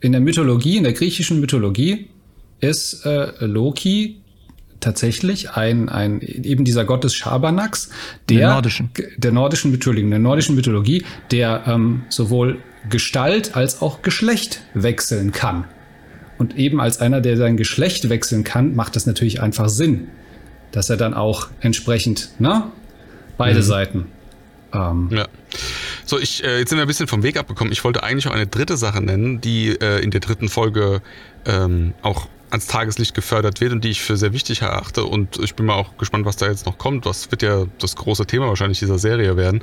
In der Mythologie, in der griechischen Mythologie ist äh, Loki tatsächlich ein, ein eben dieser Gott des Schabernacks, der Der nordischen. der nordischen Mythologie, der nordischen Mythologie, der ähm, sowohl Gestalt als auch Geschlecht wechseln kann. Und eben als einer, der sein Geschlecht wechseln kann, macht das natürlich einfach Sinn, dass er dann auch entsprechend, ne, beide Seiten. Ähm, Ja. So, ich, äh, jetzt sind wir ein bisschen vom Weg abgekommen. Ich wollte eigentlich auch eine dritte Sache nennen, die äh, in der dritten Folge ähm, auch ans Tageslicht gefördert wird und die ich für sehr wichtig erachte. Und ich bin mal auch gespannt, was da jetzt noch kommt. Was wird ja das große Thema wahrscheinlich dieser Serie werden.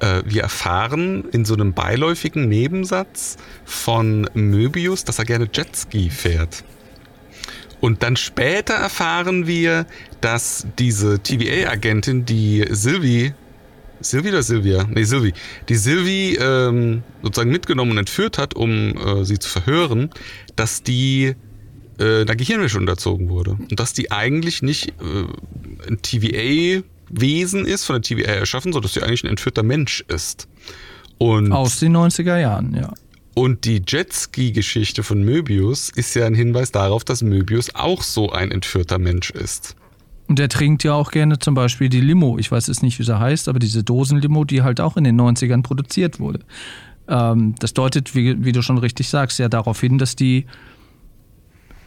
Äh, wir erfahren in so einem beiläufigen Nebensatz von Möbius, dass er gerne Jetski fährt. Und dann später erfahren wir, dass diese TVA-Agentin, die Sylvie Sylvie oder Sylvia? Nee, Sylvie. Die Sylvie ähm, sozusagen mitgenommen und entführt hat, um äh, sie zu verhören, dass die einer Gehirnwäsche unterzogen wurde. Und dass die eigentlich nicht äh, ein TVA-Wesen ist, von der TVA erschaffen, sondern dass sie eigentlich ein entführter Mensch ist. Und, Aus den 90er Jahren, ja. und die Jetski-Geschichte von Möbius ist ja ein Hinweis darauf, dass Möbius auch so ein entführter Mensch ist. Und der trinkt ja auch gerne zum Beispiel die Limo. Ich weiß jetzt nicht, wie sie heißt, aber diese Dosenlimo, die halt auch in den 90ern produziert wurde. Ähm, das deutet, wie, wie du schon richtig sagst, ja darauf hin, dass die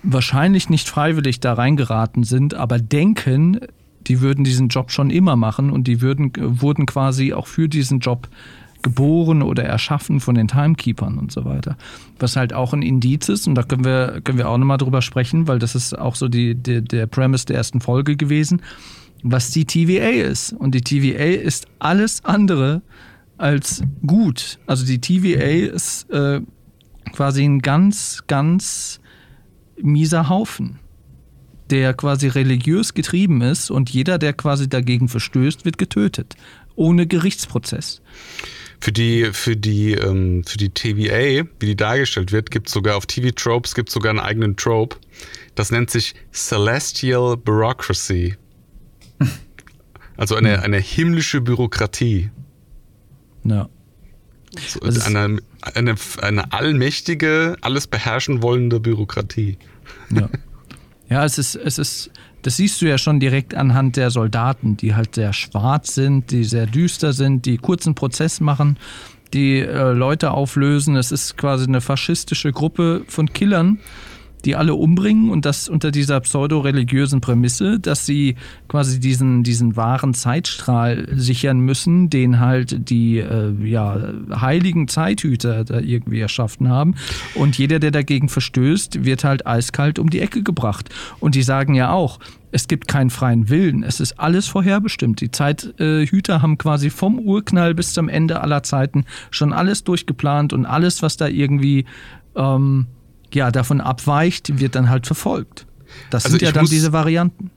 wahrscheinlich nicht freiwillig da reingeraten sind, aber denken, die würden diesen Job schon immer machen und die würden, wurden quasi auch für diesen Job geboren oder erschaffen von den Timekeepern und so weiter. Was halt auch ein Indiz ist, und da können wir, können wir auch nochmal drüber sprechen, weil das ist auch so die, die, der Premise der ersten Folge gewesen, was die TVA ist. Und die TVA ist alles andere als gut. Also die TVA ist äh, quasi ein ganz, ganz mieser Haufen, der quasi religiös getrieben ist und jeder, der quasi dagegen verstößt, wird getötet. Ohne Gerichtsprozess. Für die, für die, ähm, für die TVA, wie die dargestellt wird, gibt es sogar auf TV-Tropes, gibt sogar einen eigenen Trope. Das nennt sich Celestial Bureaucracy. Also eine, eine himmlische Bürokratie. Ja. So, eine, eine, eine allmächtige, alles beherrschen wollende Bürokratie. Ja. ja, es ist, es ist, das siehst du ja schon direkt anhand der Soldaten, die halt sehr schwarz sind, die sehr düster sind, die kurzen Prozess machen, die äh, Leute auflösen. Es ist quasi eine faschistische Gruppe von Killern, die alle umbringen und das unter dieser pseudo-religiösen Prämisse, dass sie quasi diesen, diesen wahren Zeitstrahl sichern müssen, den halt die äh, ja, heiligen Zeithüter da irgendwie erschaffen haben. Und jeder, der dagegen verstößt, wird halt eiskalt um die Ecke gebracht. Und die sagen ja auch, es gibt keinen freien Willen. Es ist alles vorherbestimmt. Die Zeithüter haben quasi vom Urknall bis zum Ende aller Zeiten schon alles durchgeplant und alles, was da irgendwie ähm, ja, davon abweicht, wird dann halt verfolgt. Das Also sind ja dann muss- diese Varianten.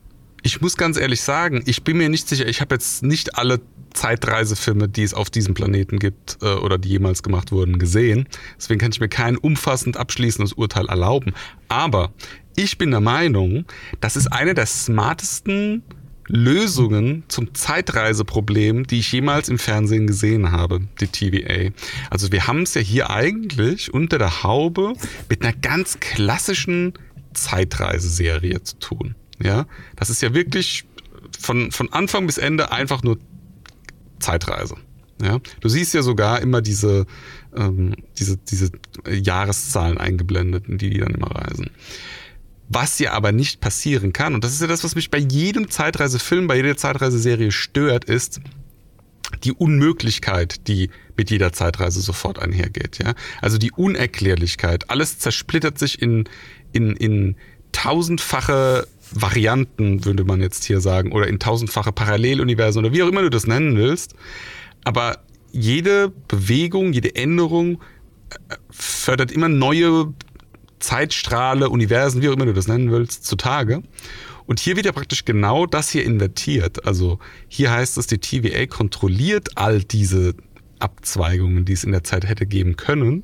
Ich muss ganz ehrlich sagen, ich bin mir nicht sicher, ich habe jetzt nicht alle Zeitreisefilme, die es auf diesem Planeten gibt äh, oder die jemals gemacht wurden, gesehen. Deswegen kann ich mir kein umfassend abschließendes Urteil erlauben. Aber ich bin der Meinung, das ist eine der smartesten Lösungen zum Zeitreiseproblem, die ich jemals im Fernsehen gesehen habe, die TVA. Also wir haben es ja hier eigentlich unter der Haube mit einer ganz klassischen Zeitreiseserie zu tun. Ja, das ist ja wirklich von, von Anfang bis Ende einfach nur Zeitreise. Ja, du siehst ja sogar immer diese, ähm, diese, diese Jahreszahlen eingeblendet, in die die dann immer reisen. Was ja aber nicht passieren kann, und das ist ja das, was mich bei jedem Zeitreisefilm, bei jeder Zeitreiseserie stört, ist die Unmöglichkeit, die mit jeder Zeitreise sofort einhergeht. Ja? Also die Unerklärlichkeit. Alles zersplittert sich in, in, in tausendfache Varianten, würde man jetzt hier sagen, oder in tausendfache Paralleluniversen oder wie auch immer du das nennen willst. Aber jede Bewegung, jede Änderung äh, fördert immer neue Zeitstrahle, Universen, wie auch immer du das nennen willst, zutage. Und hier wird ja praktisch genau das hier invertiert. Also hier heißt es, die TVA kontrolliert all diese Abzweigungen, die es in der Zeit hätte geben können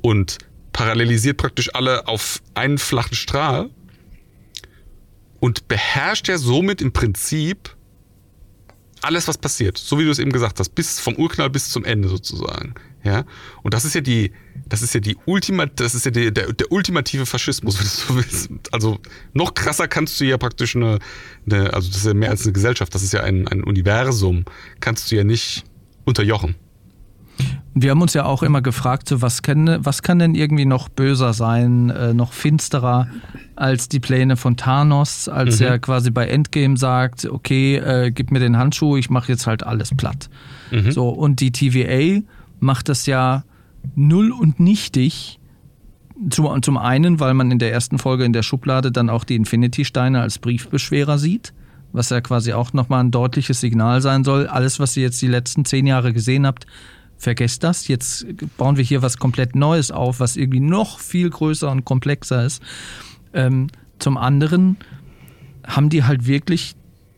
und parallelisiert praktisch alle auf einen flachen Strahl und beherrscht ja somit im Prinzip alles, was passiert. So wie du es eben gesagt hast, bis vom Urknall bis zum Ende sozusagen. Ja. Und das ist ja die, das ist ja die Ultima, das ist ja die, der, der ultimative Faschismus, wenn du so willst. Also noch krasser kannst du ja praktisch eine, eine, also das ist ja mehr als eine Gesellschaft, das ist ja ein, ein Universum, kannst du ja nicht unterjochen. Wir haben uns ja auch immer gefragt, so was, kann, was kann denn irgendwie noch böser sein, äh, noch finsterer als die Pläne von Thanos, als mhm. er quasi bei Endgame sagt, okay, äh, gib mir den Handschuh, ich mache jetzt halt alles platt. Mhm. So, und die TVA macht das ja null und nichtig. Zum, zum einen, weil man in der ersten Folge in der Schublade dann auch die Infinity-Steine als Briefbeschwerer sieht, was ja quasi auch nochmal ein deutliches Signal sein soll. Alles, was ihr jetzt die letzten zehn Jahre gesehen habt, vergesst das. Jetzt bauen wir hier was komplett Neues auf, was irgendwie noch viel größer und komplexer ist. Ähm, zum anderen haben die halt wirklich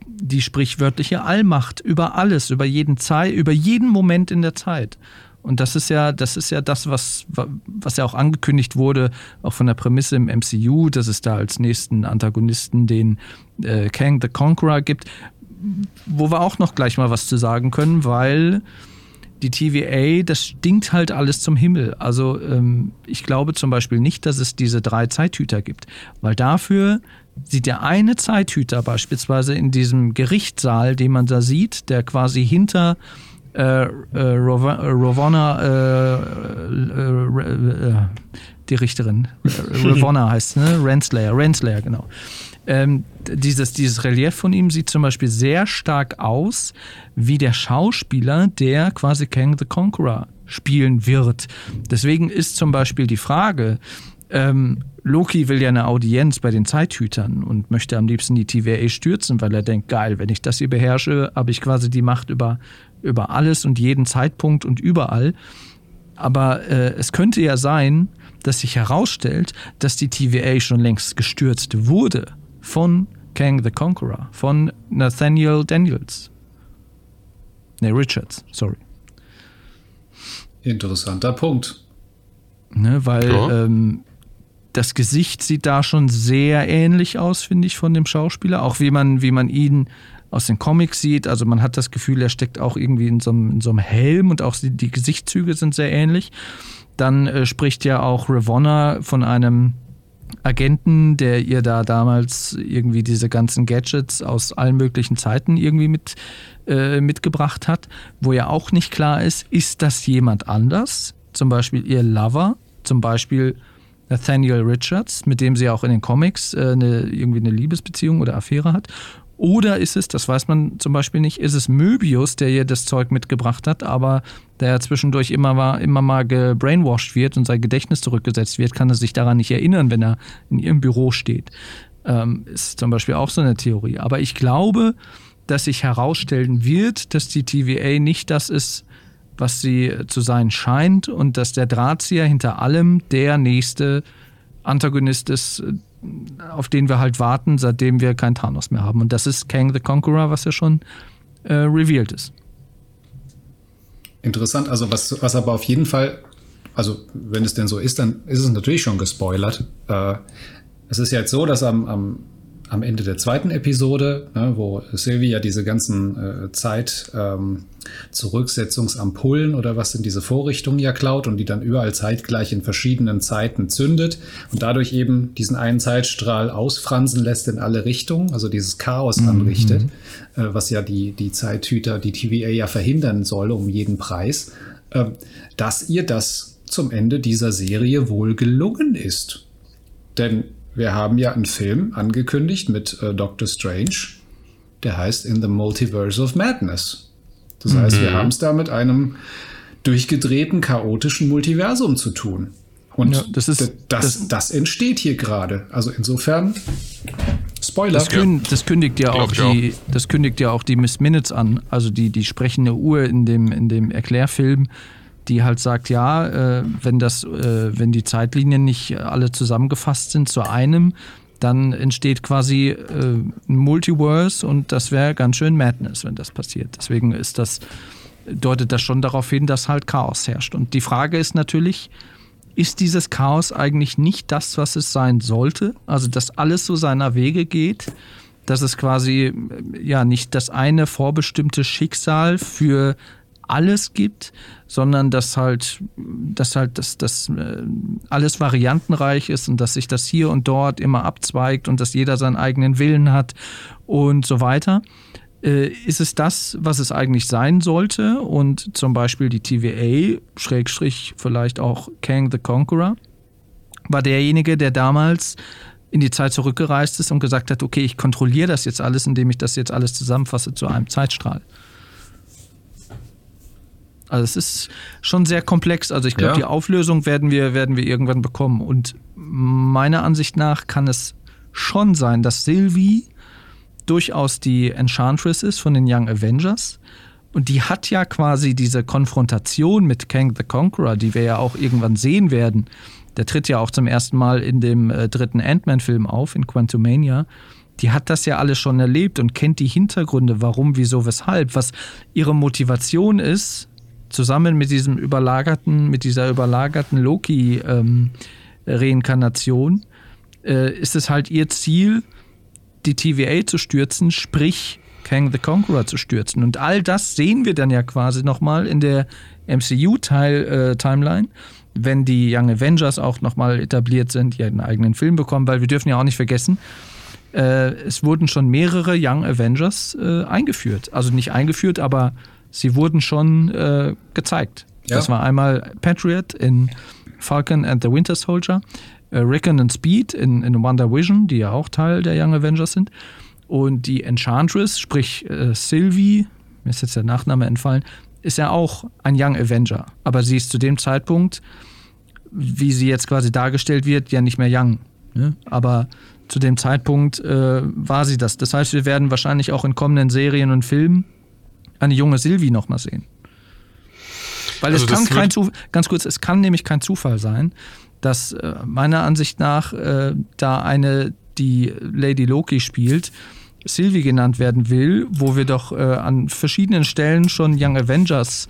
die sprichwörtliche Allmacht über alles, über jeden Zeit, über jeden Moment in der Zeit. Und das ist ja, das ist ja das, was, was ja auch angekündigt wurde, auch von der Prämisse im MCU, dass es da als nächsten Antagonisten den äh, Kang the Conqueror gibt, wo wir auch noch gleich mal was zu sagen können, weil die TVA, das stinkt halt alles zum Himmel. Also ähm, ich glaube zum Beispiel nicht, dass es diese drei Zeithüter gibt, weil dafür sieht der eine Zeithüter beispielsweise in diesem Gerichtssaal, den man da sieht, der quasi hinter äh, äh, Ravonna, äh, äh, äh, die Richterin, Ravonna heißt, ne? Renslayer, Renslayer, genau. Ähm, dieses, dieses Relief von ihm sieht zum Beispiel sehr stark aus wie der Schauspieler, der quasi Kang the Conqueror spielen wird. Deswegen ist zum Beispiel die Frage, ähm, Loki will ja eine Audienz bei den Zeithütern und möchte am liebsten die TVA stürzen, weil er denkt, geil, wenn ich das hier beherrsche, habe ich quasi die Macht über, über alles und jeden Zeitpunkt und überall. Aber äh, es könnte ja sein, dass sich herausstellt, dass die TVA schon längst gestürzt wurde von Kang the Conqueror, von Nathaniel Daniels. Ne, Richards, sorry. Interessanter Punkt. Ne, weil ja. ähm, das Gesicht sieht da schon sehr ähnlich aus, finde ich, von dem Schauspieler. Auch wie man, wie man ihn aus den Comics sieht. Also man hat das Gefühl, er steckt auch irgendwie in so einem, in so einem Helm und auch die, Gesichtszüge sind sehr ähnlich. Dann äh, spricht ja auch Ravonna von einem Agenten, der ihr da damals irgendwie diese ganzen Gadgets aus allen möglichen Zeiten irgendwie mit, äh, mitgebracht hat, wo ja auch nicht klar ist, ist das jemand anders? Zum Beispiel ihr Lover, zum Beispiel Nathaniel Richards, mit dem sie auch in den Comics äh, eine, irgendwie eine Liebesbeziehung oder Affäre hat. Oder ist es, das weiß man zum Beispiel nicht, ist es Möbius, der ihr das Zeug mitgebracht hat, aber der zwischendurch immer mal, immer mal gebrainwashed wird und sein Gedächtnis zurückgesetzt wird, kann er sich daran nicht erinnern, wenn er in ihrem Büro steht. Ähm, ist zum Beispiel auch so eine Theorie. Aber ich glaube, dass sich herausstellen wird, dass die TVA nicht das ist, was sie zu sein scheint und dass der Drahtzieher hinter allem der nächste Antagonist ist, auf den wir halt warten, seitdem wir kein Thanos mehr haben. Und das ist Kang the Conqueror, was ja schon äh, revealed ist. Interessant, also was, was aber auf jeden Fall, also wenn es denn so ist, dann ist es natürlich schon gespoilert. Äh, es ist ja jetzt so, dass am, am am Ende der zweiten Episode, ne, wo Sylvia diese ganzen äh, Zeit ähm, Zurücksetzungsampullen oder was sind diese Vorrichtungen ja klaut und die dann überall zeitgleich in verschiedenen Zeiten zündet und dadurch eben diesen einen Zeitstrahl ausfransen lässt in alle Richtungen, also dieses Chaos mhm. anrichtet, äh, was ja die, die Zeithüter, die TVA ja verhindern soll um jeden Preis, äh, dass ihr das zum Ende dieser Serie wohl gelungen ist. Denn wir haben ja einen Film angekündigt mit äh, Doctor Strange, der heißt In the Multiverse of Madness. Das heißt, mhm. wir haben es da mit einem durchgedrehten, chaotischen Multiversum zu tun. Und ja, das, ist, das, das, das, entsteht hier gerade. Also insofern, Spoiler. Das, kündigt, das kündigt ja auch die, das kündigt ja auch die Miss Minutes an, also die, die sprechende Uhr in dem, in dem Erklärfilm die halt sagt, ja, äh, wenn das, äh, wenn die Zeitlinien nicht alle zusammengefasst sind zu einem, dann entsteht quasi äh, ein Multiverse und das wäre ganz schön Madness, wenn das passiert. Deswegen ist das, deutet das schon darauf hin, dass halt Chaos herrscht. Und die Frage ist natürlich, ist dieses Chaos eigentlich nicht das, was es sein sollte? Also, dass alles so seiner Wege geht, dass es quasi ja nicht das eine vorbestimmte Schicksal für alles gibt, sondern dass halt, dass halt das, das äh, alles variantenreich ist und dass sich das hier und dort immer abzweigt und dass jeder seinen eigenen Willen hat und so weiter. Äh, ist es das, was es eigentlich sein sollte? Und zum Beispiel die TVA, Schrägstrich vielleicht auch Kang the Conqueror, war derjenige, der damals in die Zeit zurückgereist ist und gesagt hat, okay, ich kontrolliere das jetzt alles, indem ich das jetzt alles zusammenfasse zu einem Zeitstrahl. Also es ist schon sehr komplex. Also ich glaube, ja. die Auflösung werden wir, werden wir irgendwann bekommen. Und meiner Ansicht nach kann es schon sein, dass Sylvie durchaus die Enchantress ist von den Young Avengers. Und die hat ja quasi diese Konfrontation mit Kang the Conqueror, die wir ja auch irgendwann sehen werden. Der tritt ja auch zum ersten Mal in dem äh, dritten Ant-Man-Film auf, in Quantumania. Die hat das ja alles schon erlebt und kennt die Hintergründe, warum, wieso, weshalb, was ihre Motivation ist, zusammen mit diesem überlagerten, mit dieser überlagerten Loki-Reinkarnation, ähm, äh, ist es halt ihr Ziel, die TVA zu stürzen, sprich Kang the Conqueror zu stürzen. Und all das sehen wir dann ja quasi nochmal in der MCU-Timeline, äh, wenn die Young Avengers auch nochmal etabliert sind, die einen eigenen Film bekommen, weil wir dürfen ja auch nicht vergessen, äh, es wurden schon mehrere Young Avengers äh, eingeführt. Also nicht eingeführt, aber sie wurden schon äh, gezeigt. Ja. Das war einmal Patriot in Falcon and the Winter Soldier, äh, Rickon and Speed in, in Wonder Vision, die ja auch Teil der Young Avengers sind, und die Enchantress, sprich äh, Sylvie, mir ist jetzt der Nachname entfallen, ist ja auch ein Young Avenger. Aber sie ist zu dem Zeitpunkt, wie sie jetzt quasi dargestellt wird, ja nicht mehr young. Ne? Aber zu dem Zeitpunkt äh, war sie das. Das heißt, wir werden wahrscheinlich auch in kommenden Serien und Filmen eine junge Silvi noch mal sehen. Weil also es kann kein Zufall, ganz kurz, es kann nämlich kein Zufall sein, dass äh, meiner Ansicht nach äh, da eine, die Lady Loki spielt, Sylvie genannt werden will, wo wir doch äh, an verschiedenen Stellen schon Young Avengers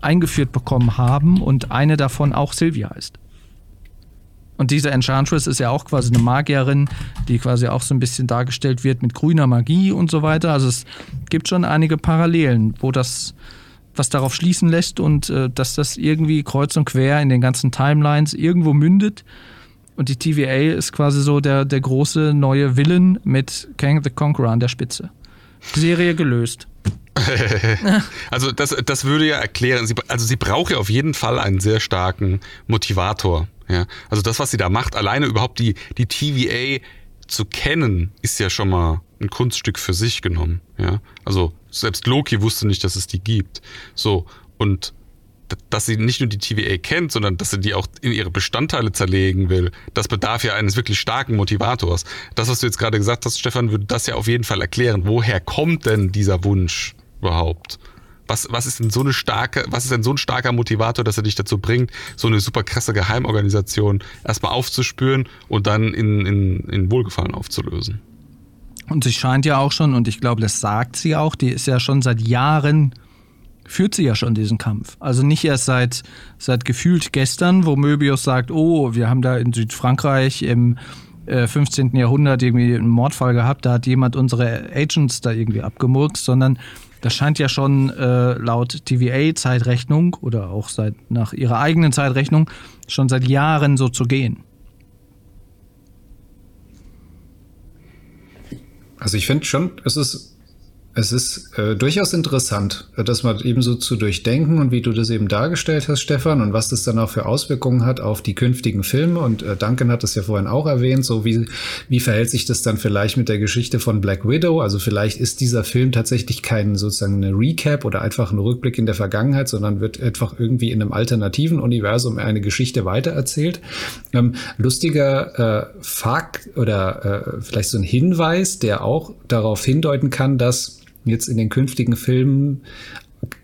eingeführt bekommen haben und eine davon auch Sylvie heißt. Und diese Enchantress ist ja auch quasi eine Magierin, die quasi auch so ein bisschen dargestellt wird mit grüner Magie und so weiter. Also es gibt schon einige Parallelen, wo das was darauf schließen lässt und äh, dass das irgendwie kreuz und quer in den ganzen Timelines irgendwo mündet. Und die TVA ist quasi so der, der große neue Villain mit Kang the Conqueror an der Spitze. Serie gelöst. also das, das würde ja erklären, sie, also sie braucht ja auf jeden Fall einen sehr starken Motivator. Ja, also das, was sie da macht, alleine überhaupt die, die TVA zu kennen, ist ja schon mal ein Kunststück für sich genommen. Ja, also selbst Loki wusste nicht, dass es die gibt. So und dass sie nicht nur die TVA kennt, sondern dass sie die auch in ihre Bestandteile zerlegen will, das bedarf ja eines wirklich starken Motivators. Das, was du jetzt gerade gesagt hast, Stefan, würde das ja auf jeden Fall erklären. Woher kommt denn dieser Wunsch überhaupt? Was, was ist denn so eine starke, was ist denn so ein starker Motivator, dass er dich dazu bringt, so eine super krasse Geheimorganisation erstmal aufzuspüren und dann in, in, in Wohlgefallen aufzulösen? Und sie scheint ja auch schon, und ich glaube, das sagt sie auch, die ist ja schon seit Jahren, führt sie ja schon diesen Kampf. Also nicht erst seit, seit gefühlt gestern, wo Möbius sagt, oh, wir haben da in Südfrankreich im äh, 15. Jahrhundert irgendwie einen Mordfall gehabt, da hat jemand unsere Agents da irgendwie abgemurkst, sondern das scheint ja schon äh, laut TVA-Zeitrechnung oder auch seit nach ihrer eigenen Zeitrechnung schon seit Jahren so zu gehen. Also ich finde schon, es ist es ist äh, durchaus interessant, äh, das mal ebenso zu durchdenken und wie du das eben dargestellt hast, Stefan, und was das dann auch für Auswirkungen hat auf die künftigen Filme. Und äh, Duncan hat das ja vorhin auch erwähnt, so wie, wie verhält sich das dann vielleicht mit der Geschichte von Black Widow? Also vielleicht ist dieser Film tatsächlich kein sozusagen eine Recap oder einfach ein Rückblick in der Vergangenheit, sondern wird einfach irgendwie in einem alternativen Universum eine Geschichte weitererzählt. Ähm, lustiger äh, Fakt oder äh, vielleicht so ein Hinweis, der auch darauf hindeuten kann, dass jetzt in den künftigen Filmen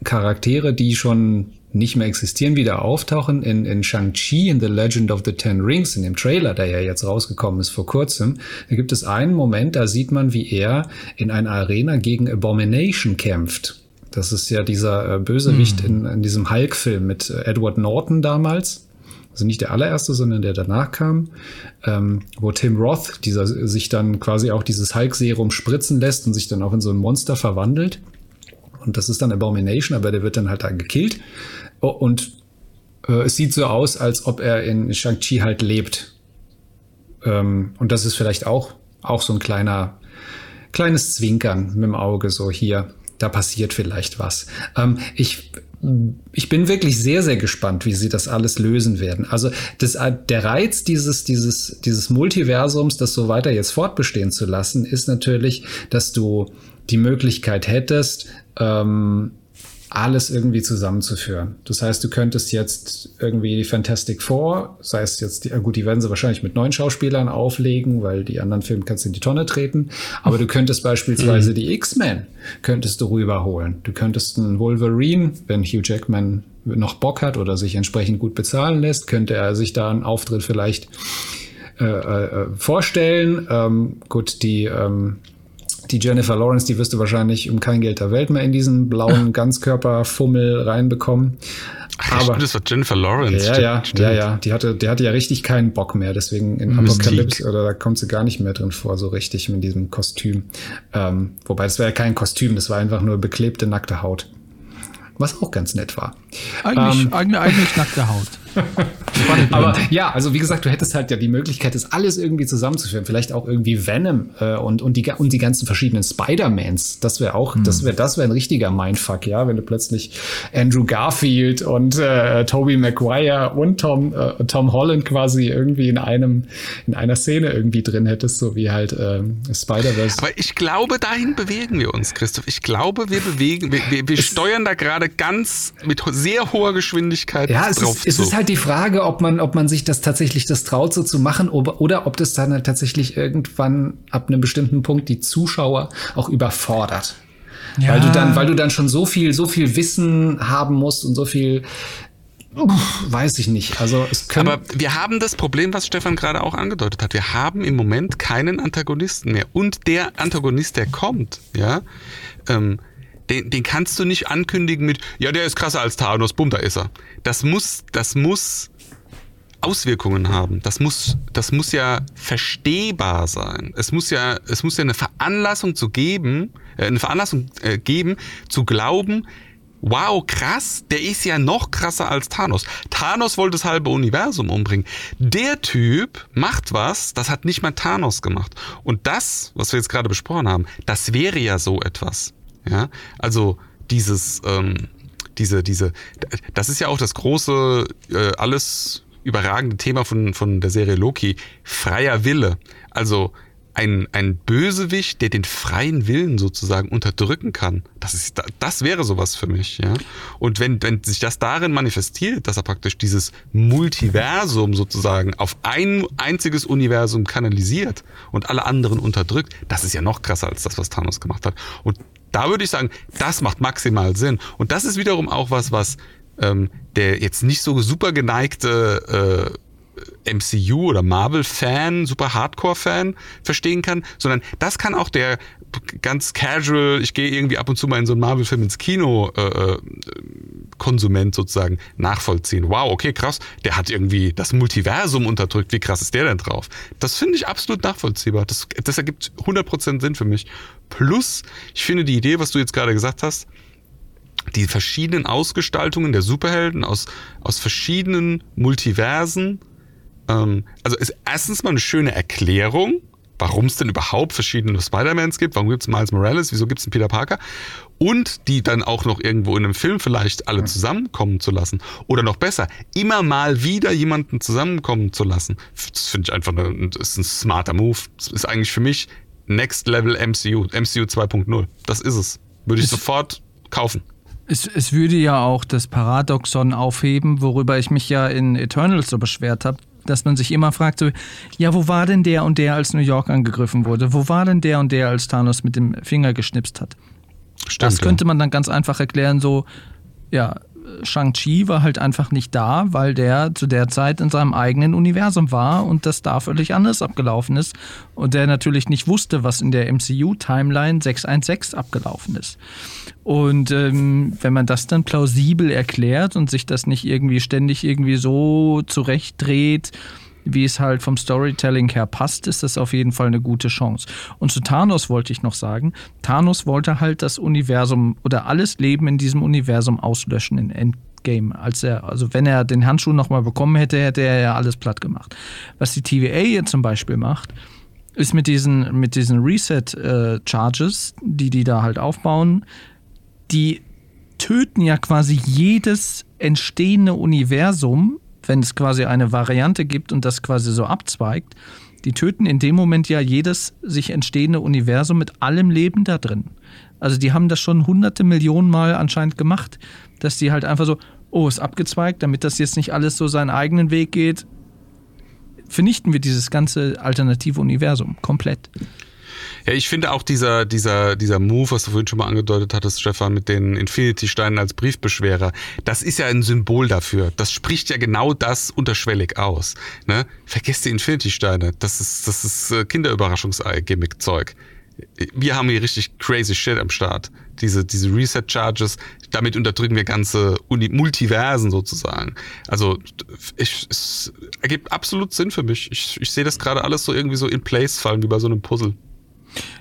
Charaktere, die schon nicht mehr existieren, wieder auftauchen in, in Shang-Chi in The Legend of the Ten Rings, in dem Trailer, der ja jetzt rausgekommen ist vor kurzem. Da gibt es einen Moment, da sieht man, wie er in einer Arena gegen Abomination kämpft. Das ist ja dieser äh, Bösewicht in, in diesem Hulk-Film mit äh, Edward Norton damals. Also nicht der allererste, sondern der danach kam, ähm, wo Tim Roth, dieser sich dann quasi auch dieses Hulk-Serum spritzen lässt und sich dann auch in so ein Monster verwandelt. Und das ist dann Abomination, aber der wird dann halt da gekillt. Oh, und äh, es sieht so aus, als ob er in Shang-Chi halt lebt. Ähm, und das ist vielleicht auch, auch so ein kleiner, kleines Zwinkern mit dem Auge, so hier, da passiert vielleicht was. Ähm, ich, ich bin wirklich sehr, sehr gespannt, wie sie das alles lösen werden. Also das, der Reiz dieses, dieses, dieses Multiversums, das so weiter jetzt fortbestehen zu lassen, ist natürlich, dass du die Möglichkeit hättest, ähm, alles irgendwie zusammenzuführen. Das heißt, du könntest jetzt irgendwie die Fantastic Four, sei es jetzt, die, gut, die werden sie wahrscheinlich mit neuen Schauspielern auflegen, weil die anderen Filme kannst du in die Tonne treten. Aber du könntest beispielsweise mhm. die X-Men könntest du rüberholen. Du könntest einen Wolverine, wenn Hugh Jackman noch Bock hat oder sich entsprechend gut bezahlen lässt, könnte er sich da einen Auftritt vielleicht äh, äh, vorstellen. Ähm, gut, die ähm, die Jennifer Lawrence, die wirst du wahrscheinlich um kein Geld der Welt mehr in diesen blauen Ganzkörperfummel reinbekommen. Ach, Aber das war Jennifer Lawrence. Ja, ja, stimmt. ja, ja. Die hatte, die hatte ja richtig keinen Bock mehr. Deswegen in Apocalypse oder da kommt sie gar nicht mehr drin vor, so richtig mit diesem Kostüm. Ähm, wobei das war ja kein Kostüm, das war einfach nur beklebte nackte Haut. Was auch ganz nett war. Eigentlich, ähm, eigentlich, eigentlich nackte Haut. Aber ja, also wie gesagt, du hättest halt ja die Möglichkeit, das alles irgendwie zusammenzuführen. Vielleicht auch irgendwie Venom äh, und, und, die, und die ganzen verschiedenen Spider-Mans. Das wäre auch, hm. das wäre das wäre ein richtiger Mindfuck, ja, wenn du plötzlich Andrew Garfield und äh, Tobey Maguire und Tom, äh, Tom Holland quasi irgendwie in einem, in einer Szene irgendwie drin hättest, so wie halt äh, Spider-Verse. Aber ich glaube, dahin bewegen wir uns, Christoph. Ich glaube, wir bewegen, wir, wir, wir steuern da gerade ganz mit sehr hoher Geschwindigkeit ja, es drauf ist, zu. Es ist halt die Frage, ob man, ob man sich das tatsächlich das traut, so zu machen, oder, oder ob das dann halt tatsächlich irgendwann ab einem bestimmten Punkt die Zuschauer auch überfordert. Ja. Weil du dann, weil du dann schon so viel, so viel Wissen haben musst und so viel, Uff, weiß ich nicht. Also es Aber wir haben das Problem, was Stefan gerade auch angedeutet hat. Wir haben im Moment keinen Antagonisten mehr. Und der Antagonist, der kommt, ja, ähm, den, den kannst du nicht ankündigen mit, ja, der ist krasser als Thanos, bumm, da ist er. Das muss, das muss Auswirkungen haben. Das muss, das muss ja verstehbar sein. Es muss ja, es muss ja eine Veranlassung zu geben, äh, eine Veranlassung äh, geben, zu glauben, wow, krass, der ist ja noch krasser als Thanos. Thanos wollte das halbe Universum umbringen. Der Typ macht was, das hat nicht mal Thanos gemacht. Und das, was wir jetzt gerade besprochen haben, das wäre ja so etwas. Ja, also dieses, ähm, diese, diese, das ist ja auch das große, äh, alles überragende Thema von, von der Serie Loki, freier Wille. Also ein, ein Bösewicht, der den freien Willen sozusagen unterdrücken kann. Das, ist, das wäre sowas für mich, ja. Und wenn, wenn sich das darin manifestiert, dass er praktisch dieses Multiversum sozusagen auf ein einziges Universum kanalisiert und alle anderen unterdrückt, das ist ja noch krasser als das, was Thanos gemacht hat. Und da würde ich sagen, das macht maximal Sinn. Und das ist wiederum auch was, was ähm, der jetzt nicht so super geneigte äh, MCU oder Marvel-Fan, super Hardcore-Fan verstehen kann, sondern das kann auch der ganz casual, ich gehe irgendwie ab und zu mal in so einen Marvel-Film ins Kino äh, äh, Konsument sozusagen nachvollziehen. Wow, okay, krass, der hat irgendwie das Multiversum unterdrückt, wie krass ist der denn drauf? Das finde ich absolut nachvollziehbar. Das, das ergibt 100% Sinn für mich. Plus, ich finde die Idee, was du jetzt gerade gesagt hast, die verschiedenen Ausgestaltungen der Superhelden aus, aus verschiedenen Multiversen, ähm, also ist erstens mal eine schöne Erklärung, warum es denn überhaupt verschiedene Spider-Mans gibt, warum gibt es Miles Morales, wieso gibt es einen Peter Parker und die dann auch noch irgendwo in einem Film vielleicht alle zusammenkommen zu lassen oder noch besser, immer mal wieder jemanden zusammenkommen zu lassen. Das finde ich einfach eine, ist ein smarter Move. Das ist eigentlich für mich Next Level MCU, MCU 2.0. Das ist es. Würde ich es, sofort kaufen. Es, es würde ja auch das Paradoxon aufheben, worüber ich mich ja in Eternals so beschwert habe, dass man sich immer fragt, so, ja, wo war denn der und der, als New York angegriffen wurde? Wo war denn der und der, als Thanos mit dem Finger geschnipst hat? Stimmt, das könnte man dann ganz einfach erklären, so, ja, Shang-Chi war halt einfach nicht da, weil der zu der Zeit in seinem eigenen Universum war und das da völlig anders abgelaufen ist und der natürlich nicht wusste, was in der MCU-Timeline 616 abgelaufen ist. Und ähm, wenn man das dann plausibel erklärt und sich das nicht irgendwie ständig irgendwie so zurechtdreht, wie es halt vom Storytelling her passt, ist das auf jeden Fall eine gute Chance. Und zu Thanos wollte ich noch sagen, Thanos wollte halt das Universum oder alles Leben in diesem Universum auslöschen in Endgame. Als er, also wenn er den Handschuh nochmal bekommen hätte, hätte er ja alles platt gemacht. Was die TVA jetzt zum Beispiel macht, ist mit diesen, mit diesen Reset-Charges, äh, die die da halt aufbauen, die töten ja quasi jedes entstehende Universum wenn es quasi eine Variante gibt und das quasi so abzweigt, die töten in dem Moment ja jedes sich entstehende Universum mit allem Leben da drin. Also die haben das schon hunderte Millionen Mal anscheinend gemacht, dass die halt einfach so, oh, ist abgezweigt, damit das jetzt nicht alles so seinen eigenen Weg geht, vernichten wir dieses ganze alternative Universum komplett. Ja, ich finde auch dieser, dieser, dieser Move, was du vorhin schon mal angedeutet hattest, Stefan, mit den Infinity-Steinen als Briefbeschwerer, das ist ja ein Symbol dafür. Das spricht ja genau das unterschwellig aus. Ne? Vergesst die Infinity-Steine. Das ist, das ist äh, Kinderüberraschungsei-Gimmick-Zeug. Wir haben hier richtig crazy shit am Start. Diese, diese Reset-Charges, damit unterdrücken wir ganze Uni Multiversen sozusagen. Also ich, es ergibt absolut Sinn für mich. Ich, ich sehe das gerade alles so irgendwie so in place fallen, wie bei so einem Puzzle.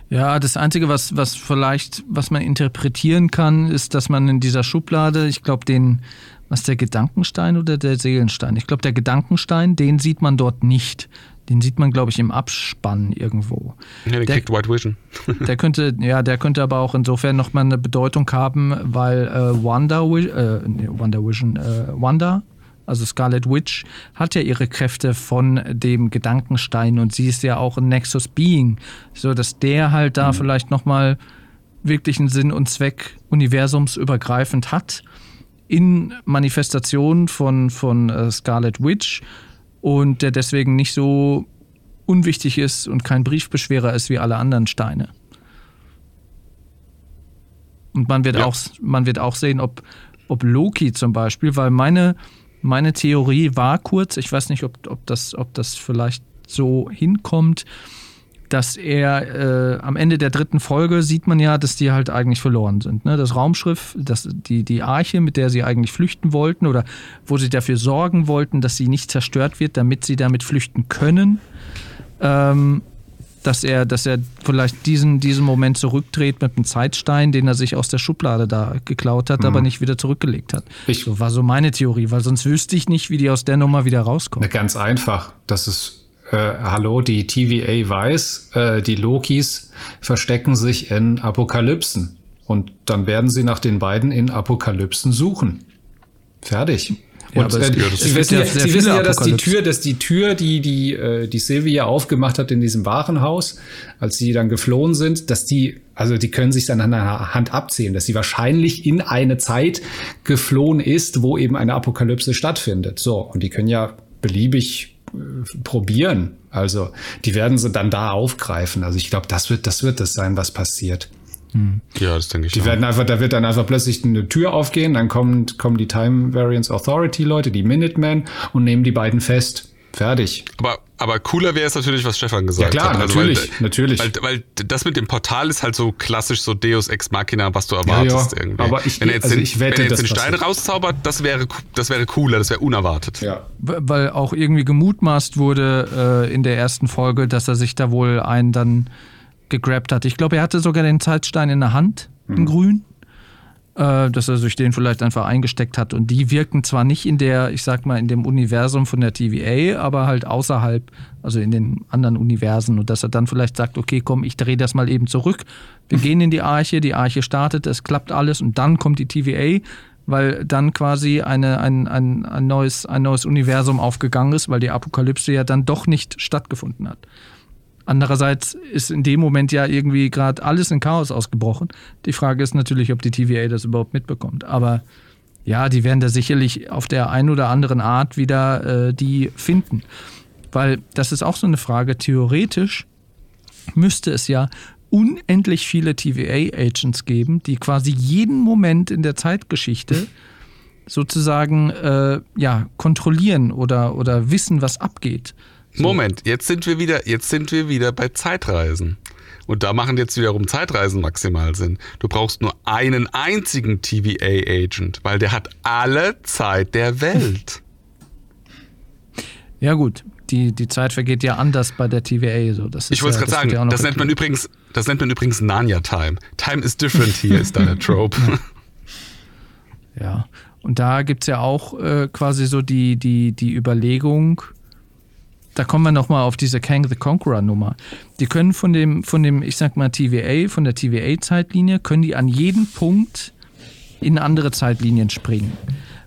Ja, das Einzige, was, was vielleicht, was man interpretieren kann, ist, dass man in dieser Schublade, ich glaube, den, was der Gedankenstein oder der Seelenstein? Ich glaube, der Gedankenstein, den sieht man dort nicht. Den sieht man, glaube ich, im Abspann irgendwo. Ja, der, der kriegt White Vision. der könnte, ja, der könnte aber auch insofern nochmal eine Bedeutung haben, weil äh, Wanda, äh, Wanda Vision, äh, Wanda, also Scarlet Witch, hat ja ihre Kräfte von dem Gedankenstein und sie ist ja auch ein Nexus Being, so dass der halt da mhm. vielleicht nochmal wirklich einen Sinn und Zweck universumsübergreifend hat in Manifestationen von, von äh, Scarlet Witch und der deswegen nicht so unwichtig ist und kein Briefbeschwerer ist wie alle anderen Steine. Und man wird, ja. auch, man wird auch sehen, ob, ob Loki zum Beispiel, weil meine, meine Theorie war kurz, ich weiß nicht, ob, ob, das, ob das vielleicht so hinkommt, dass er äh, am Ende der dritten Folge sieht man ja, dass die halt eigentlich verloren sind. Ne? Das Raumschiff, das, die, die Arche, mit der sie eigentlich flüchten wollten oder wo sie dafür sorgen wollten, dass sie nicht zerstört wird, damit sie damit flüchten können. Ähm, dass er, dass er vielleicht diesen, diesen Moment zurückdreht mit einem Zeitstein, den er sich aus der Schublade da geklaut hat, mhm. aber nicht wieder zurückgelegt hat. Ich, so war so meine Theorie, weil sonst wüsste ich nicht, wie die aus der Nummer wieder rauskommen. Ganz einfach. Das ist äh, hallo, die TVA weiß, äh, die Lokis verstecken sich in Apokalypsen. Und dann werden sie nach den beiden in Apokalypsen suchen. Fertig. Ja, und äh, Sie, wissen ja, Sie wissen ja, dass die Tür, dass die Tür, die die äh, die Sylvia aufgemacht hat in diesem Warenhaus, als sie dann geflohen sind, dass die, also die können sich dann an einer Hand abzählen, dass sie wahrscheinlich in eine Zeit geflohen ist, wo eben eine Apokalypse stattfindet. So und die können ja beliebig äh, probieren. Also die werden sie dann da aufgreifen. Also ich glaube, das wird das wird das sein, was passiert. Hm. Ja, das denke ich. Die auch. werden einfach, da wird dann einfach plötzlich eine Tür aufgehen, dann kommen, kommen die Time Variance Authority Leute, die Minutemen und nehmen die beiden fest. Fertig. Aber, aber cooler wäre es natürlich, was Stefan gesagt hat. Ja klar, hat. Also natürlich, weil, natürlich. Weil, weil das mit dem Portal ist halt so klassisch so Deus Ex Machina, was du erwartest ja, ja. irgendwie. Aber ich, wenn er jetzt, also den, ich wette, wenn er jetzt den Stein rauszaubert, das wäre, das wäre cooler, das wäre unerwartet. Ja. Weil auch irgendwie gemutmaßt wurde äh, in der ersten Folge, dass er sich da wohl einen dann gegrabt hat. Ich glaube, er hatte sogar den Zeitstein in der Hand, mhm. in grün äh, dass er sich den vielleicht einfach eingesteckt hat. Und die wirken zwar nicht in der, ich sag mal, in dem Universum von der TVA, aber halt außerhalb, also in den anderen Universen. Und dass er dann vielleicht sagt, okay, komm, ich drehe das mal eben zurück. Wir gehen in die Arche, die Arche startet, es klappt alles und dann kommt die TVA, weil dann quasi eine, ein, ein, ein, neues, ein neues Universum aufgegangen ist, weil die Apokalypse ja dann doch nicht stattgefunden hat. Andererseits ist in dem Moment ja irgendwie gerade alles in Chaos ausgebrochen. Die Frage ist natürlich, ob die TVA das überhaupt mitbekommt. Aber ja, die werden da sicherlich auf der einen oder anderen Art wieder äh, die finden. Weil das ist auch so eine Frage. Theoretisch müsste es ja unendlich viele TVA-Agents geben, die quasi jeden Moment in der Zeitgeschichte sozusagen äh, ja, kontrollieren oder, oder wissen, was abgeht. Moment, jetzt sind wir wieder, jetzt sind wir wieder bei Zeitreisen. Und da machen jetzt wiederum Zeitreisen maximal Sinn. Du brauchst nur einen einzigen TVA-Agent, weil der hat alle Zeit der Welt. Ja gut, die, die Zeit vergeht ja anders bei der TVA. So. Das ich wollte ja, gerade sagen, ja das, nennt man übrigens, das nennt man übrigens Narnia Time. Time is different here, ist da der Trope. ja, und da gibt es ja auch äh, quasi so die, die, die Überlegung, da kommen wir nochmal auf diese Kang the Conqueror Nummer. Die können von dem, von dem, ich sag mal, TVA, von der TVA-Zeitlinie, können die an jeden Punkt in andere Zeitlinien springen.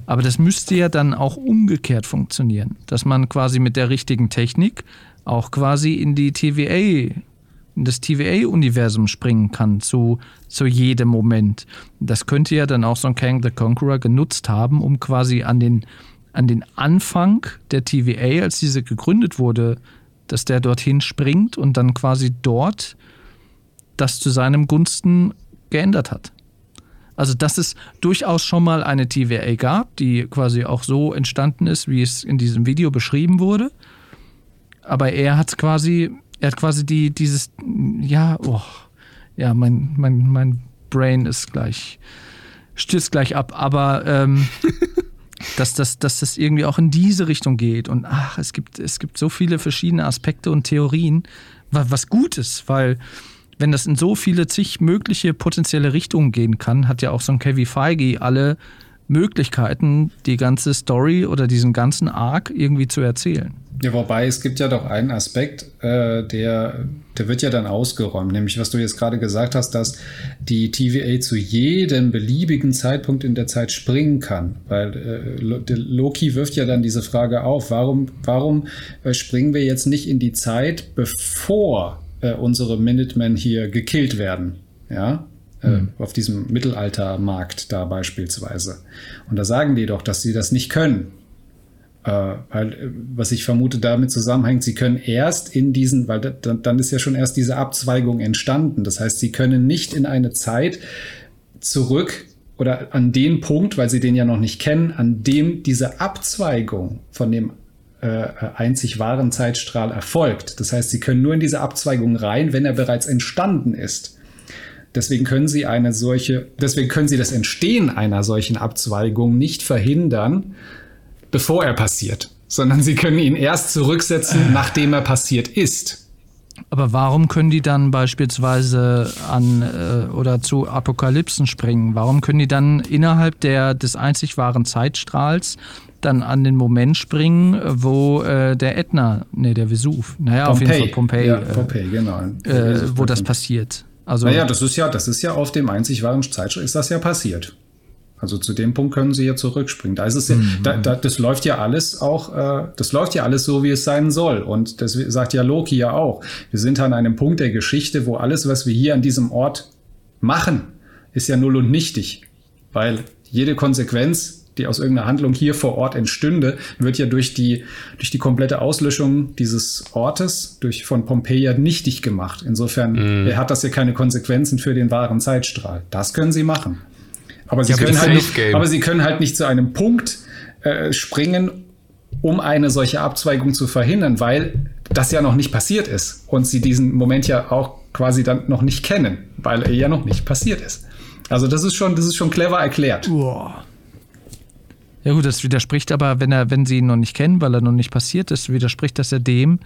Aber das müsste ja dann auch umgekehrt funktionieren, dass man quasi mit der richtigen Technik auch quasi in die TVA, in das TVA-Universum springen kann, zu, zu jedem Moment. Das könnte ja dann auch so ein Kang the Conqueror genutzt haben, um quasi an den, an den Anfang der TVA, als diese gegründet wurde, dass der dorthin springt und dann quasi dort das zu seinem Gunsten geändert hat. Also, dass es durchaus schon mal eine TVA gab, die quasi auch so entstanden ist, wie es in diesem Video beschrieben wurde. Aber er hat quasi, er hat quasi die, dieses, ja, oh, ja, mein, mein, mein Brain ist gleich, stürzt gleich ab, aber ähm, dass, das, dass das irgendwie auch in diese Richtung geht. Und ach, es gibt, es gibt so viele verschiedene Aspekte und Theorien, was gut ist, weil wenn das in so viele zig mögliche potenzielle Richtungen gehen kann, hat ja auch so ein Kevin Feige alle Möglichkeiten, die ganze Story oder diesen ganzen Arc irgendwie zu erzählen. Ja, wobei es gibt ja doch einen Aspekt, äh, der, der wird ja dann ausgeräumt, nämlich was du jetzt gerade gesagt hast, dass die TVA zu jedem beliebigen Zeitpunkt in der Zeit springen kann. Weil äh, Loki wirft ja dann diese Frage auf, warum, warum äh, springen wir jetzt nicht in die Zeit, bevor äh, unsere Minutemen hier gekillt werden. Ja, mhm. auf diesem Mittelaltermarkt da beispielsweise. Und da sagen die doch, dass sie das nicht können. Äh, weil, äh, was ich vermute, damit zusammenhängt, sie können erst in diesen, weil da, dann ist ja schon erst diese Abzweigung entstanden. Das heißt, sie können nicht in eine Zeit zurück oder an den Punkt, weil sie den ja noch nicht kennen, an dem diese Abzweigung von dem äh, einzig wahren Zeitstrahl erfolgt. Das heißt, Sie können nur in diese Abzweigung rein, wenn er bereits entstanden ist. Deswegen können Sie eine solche, deswegen können Sie das Entstehen einer solchen Abzweigung nicht verhindern, bevor er passiert, sondern Sie können ihn erst zurücksetzen, nachdem er passiert ist. Aber warum können die dann beispielsweise an äh, oder zu Apokalypsen springen? Warum können die dann innerhalb der, des einzig wahren Zeitstrahls dann an den Moment springen, wo äh, der Ätna, nee, der Vesuv, naja, Pompeii. auf jeden Fall Pompeii, ja, äh, Pompeii genau. Äh, wo das passiert. Also, naja, das ist ja, das ist ja auf dem einzig wahren Zeitschritt ist das ja passiert. Also zu dem Punkt können sie ja zurückspringen. Da ist es ja, mhm. da, da, das läuft ja alles auch, äh, das läuft ja alles so, wie es sein soll. Und das sagt ja Loki ja auch. Wir sind an einem Punkt der Geschichte, wo alles, was wir hier an diesem Ort machen, ist ja null und nichtig. Weil jede Konsequenz die aus irgendeiner Handlung hier vor Ort entstünde, wird ja durch die, durch die komplette Auslöschung dieses Ortes, durch von Pompeia nichtig gemacht. Insofern mm. hat das ja keine Konsequenzen für den wahren Zeitstrahl. Das können sie machen. Aber sie, ja, können, halt nicht, aber sie können halt nicht zu einem Punkt äh, springen, um eine solche Abzweigung zu verhindern, weil das ja noch nicht passiert ist und sie diesen Moment ja auch quasi dann noch nicht kennen, weil er ja noch nicht passiert ist. Also das ist schon, das ist schon clever erklärt. Boah. Ja gut, das widerspricht aber, wenn er, wenn sie ihn noch nicht kennen, weil er noch nicht passiert ist, widerspricht das ja dem,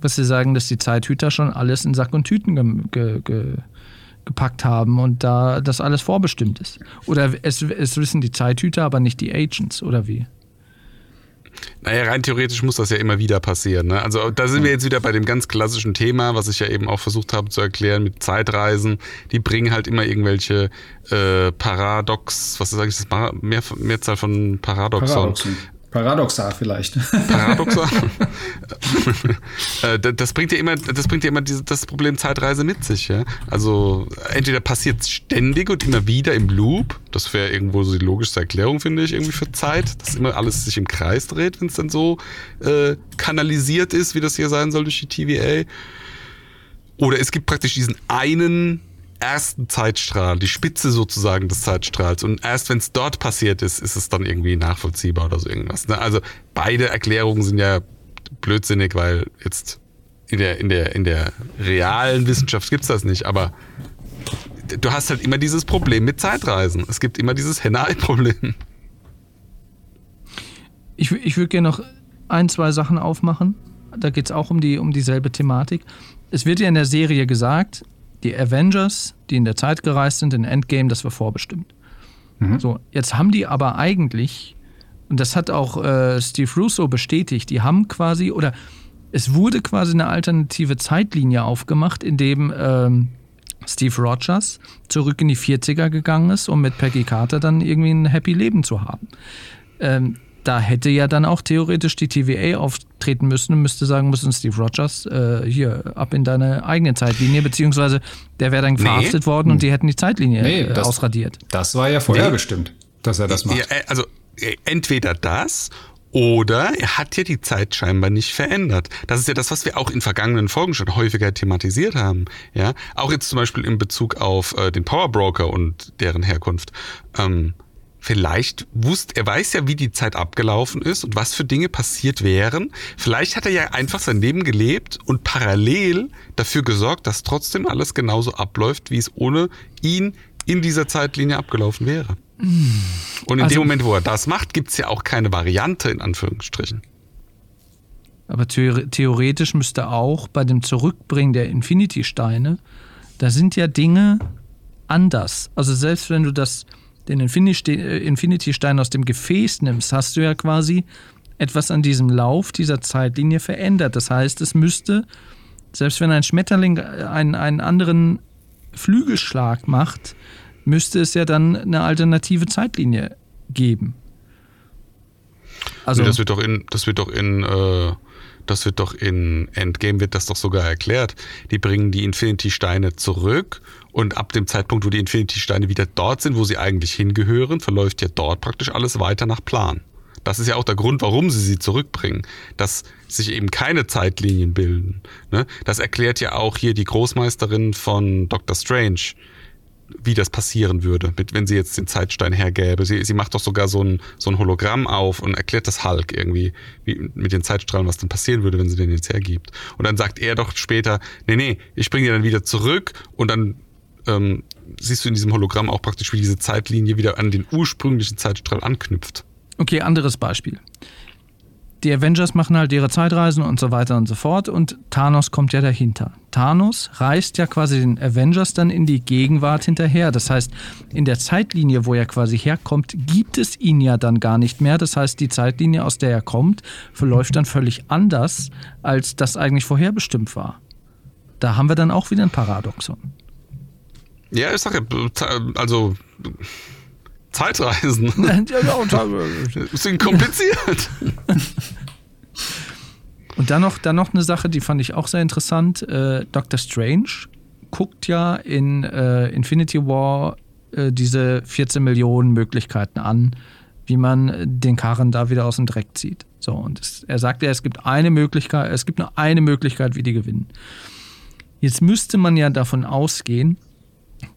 was sie sagen, dass die Zeithüter schon alles in Sack und Tüten ge, ge, ge, gepackt haben und da das alles vorbestimmt ist. Oder es, es wissen die Zeithüter, aber nicht die Agents, oder wie? Naja, rein theoretisch muss das ja immer wieder passieren. Ne? Also da sind wir jetzt wieder bei dem ganz klassischen Thema, was ich ja eben auch versucht habe zu erklären mit Zeitreisen. Die bringen halt immer irgendwelche äh, Paradox, was sage ich, das Mehr, Mehrzahl von Paradoxon. Paradoxen. Paradoxar vielleicht. Paradoxar. Äh, das bringt ja immer, das bringt ja immer diese, das Problem Zeitreise mit sich. Ja? Also entweder passiert es ständig und immer wieder im Loop. Das wäre irgendwo so die logischste Erklärung, finde ich, irgendwie für Zeit, dass immer alles sich im Kreis dreht, wenn es dann so äh, kanalisiert ist, wie das hier sein soll durch die TVA. Oder es gibt praktisch diesen einen ersten Zeitstrahl, die Spitze sozusagen des Zeitstrahls. Und erst wenn es dort passiert ist, ist es dann irgendwie nachvollziehbar oder so irgendwas. Ne? Also beide Erklärungen sind ja blödsinnig, weil jetzt in der, in der, in der realen Wissenschaft gibt's das nicht, aber du hast halt immer dieses Problem mit Zeitreisen. Es gibt immer dieses Henne-Ei-Problem. Ich, ich würde gerne noch ein, zwei Sachen aufmachen. Da geht es auch um, die, um dieselbe Thematik. Es wird ja in der Serie gesagt, die Avengers, die in der Zeit gereist sind, in Endgame, das war vorbestimmt. Mhm. So, jetzt haben die aber eigentlich, und das hat auch äh, Steve Russo bestätigt, die haben quasi, oder es wurde quasi eine alternative Zeitlinie aufgemacht, in dem ähm, Steve Rogers zurück in die 40er gegangen ist, um mit Peggy Carter dann irgendwie ein happy Leben zu haben. Ähm, da hätte ja dann auch theoretisch die TVA auftreten müssen und müsste sagen müssen, Steve Rogers, äh, hier, ab in deine eigene Zeitlinie, beziehungsweise der wäre dann verhaftet nee. worden und die hätten die Zeitlinie nee, äh, das, ausradiert. Das war ja vorher nee. bestimmt, dass er das macht. Ja, äh, also äh, entweder das oder er hat ja die Zeit scheinbar nicht verändert. Das ist ja das, was wir auch in vergangenen Folgen schon häufiger thematisiert haben. Ja, auch jetzt zum Beispiel in Bezug auf äh, den Power Broker und deren Herkunft. Ähm, vielleicht wusste, er weiß ja, wie die Zeit abgelaufen ist und was für Dinge passiert wären. Vielleicht hat er ja einfach sein Leben gelebt und parallel dafür gesorgt, dass trotzdem alles genauso abläuft, wie es ohne ihn in dieser Zeitlinie abgelaufen wäre. Und in also, dem Moment, wo er das macht, gibt es ja auch keine Variante in Anführungsstrichen. Aber theoretisch müsste auch bei dem Zurückbringen der Infinity-Steine, da sind ja Dinge anders. Also selbst wenn du das, den äh, Infinity-Stein aus dem Gefäß nimmst, hast du ja quasi etwas an diesem Lauf dieser Zeitlinie verändert. Das heißt, es müsste, selbst wenn ein Schmetterling einen, einen anderen Flügelschlag macht, müsste es ja dann eine alternative Zeitlinie geben. Also nee, das wird doch in, das wird doch in, äh, das wird doch in Endgame wird das doch sogar erklärt. Die bringen die Infinity-Steine zurück und ab dem Zeitpunkt, wo die Infinity-Steine wieder dort sind, wo sie eigentlich hingehören, verläuft ja dort praktisch alles weiter nach Plan. Das ist ja auch der Grund, warum sie sie zurückbringen, dass sich eben keine Zeitlinien bilden. Ne? Das erklärt ja auch hier die Großmeisterin von Doctor Strange, wie das passieren würde, wenn sie jetzt den Zeitstein hergäbe. Sie, sie macht doch sogar so ein, so ein Hologramm auf und erklärt das Hulk irgendwie, wie, mit den Zeitstrahlen, was dann passieren würde, wenn sie den jetzt hergibt. Und dann sagt er doch später, nee, nee, ich bringe dir dann wieder zurück und dann ähm, siehst du in diesem Hologramm auch praktisch, wie diese Zeitlinie wieder an den ursprünglichen Zeitstrahl anknüpft. Okay, anderes Beispiel die Avengers machen halt ihre Zeitreisen und so weiter und so fort und Thanos kommt ja dahinter. Thanos reist ja quasi den Avengers dann in die Gegenwart hinterher. Das heißt, in der Zeitlinie, wo er quasi herkommt, gibt es ihn ja dann gar nicht mehr. Das heißt, die Zeitlinie, aus der er kommt, verläuft dann völlig anders, als das eigentlich vorherbestimmt war. Da haben wir dann auch wieder ein Paradoxon. Ja, ich sage also Zeitreisen. sind kompliziert. Und dann noch, dann noch eine Sache, die fand ich auch sehr interessant. Äh, Doctor Strange guckt ja in äh, Infinity War äh, diese 14 Millionen Möglichkeiten an, wie man den Karren da wieder aus dem Dreck zieht. So, und es, er sagt ja, es gibt eine Möglichkeit, es gibt nur eine Möglichkeit, wie die gewinnen. Jetzt müsste man ja davon ausgehen,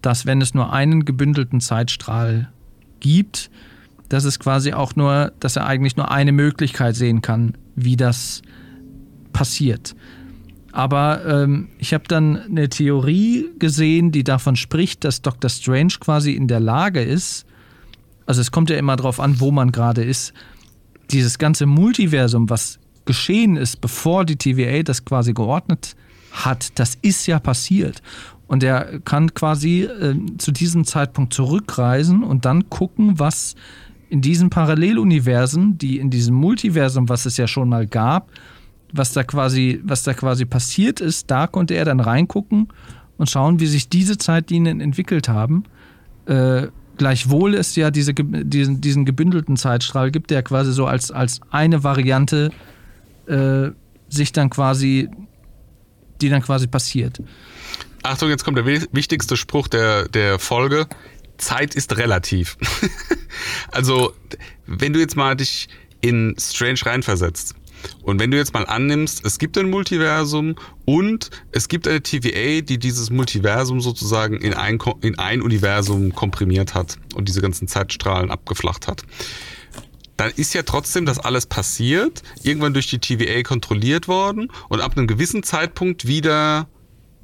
dass wenn es nur einen gebündelten Zeitstrahl gibt, dass es quasi auch nur, dass er eigentlich nur eine Möglichkeit sehen kann, wie das passiert. Aber ähm, ich habe dann eine Theorie gesehen, die davon spricht, dass Dr. Strange quasi in der Lage ist, also es kommt ja immer darauf an, wo man gerade ist, dieses ganze Multiversum, was geschehen ist, bevor die TVA das quasi geordnet hat, das ist ja passiert. Und er kann quasi äh, zu diesem Zeitpunkt zurückreisen und dann gucken, was in diesen Paralleluniversen, die in diesem Multiversum, was es ja schon mal gab, was da quasi, was da quasi passiert ist, da konnte er dann reingucken und schauen, wie sich diese Zeitlinien entwickelt haben. Äh, gleichwohl es ja diese, diesen, diesen gebündelten Zeitstrahl gibt, der quasi so als, als eine Variante äh, sich dann quasi, die dann quasi passiert. Achtung, jetzt kommt der wichtigste Spruch der, der Folge. Zeit ist relativ. also, wenn du jetzt mal dich in Strange reinversetzt, Und wenn du jetzt mal annimmst, es gibt ein Multiversum und es gibt eine TVA, die dieses Multiversum sozusagen in ein, in ein Universum komprimiert hat und diese ganzen Zeitstrahlen abgeflacht hat dann ist ja trotzdem das alles passiert, irgendwann durch die TVA kontrolliert worden und ab einem gewissen Zeitpunkt wieder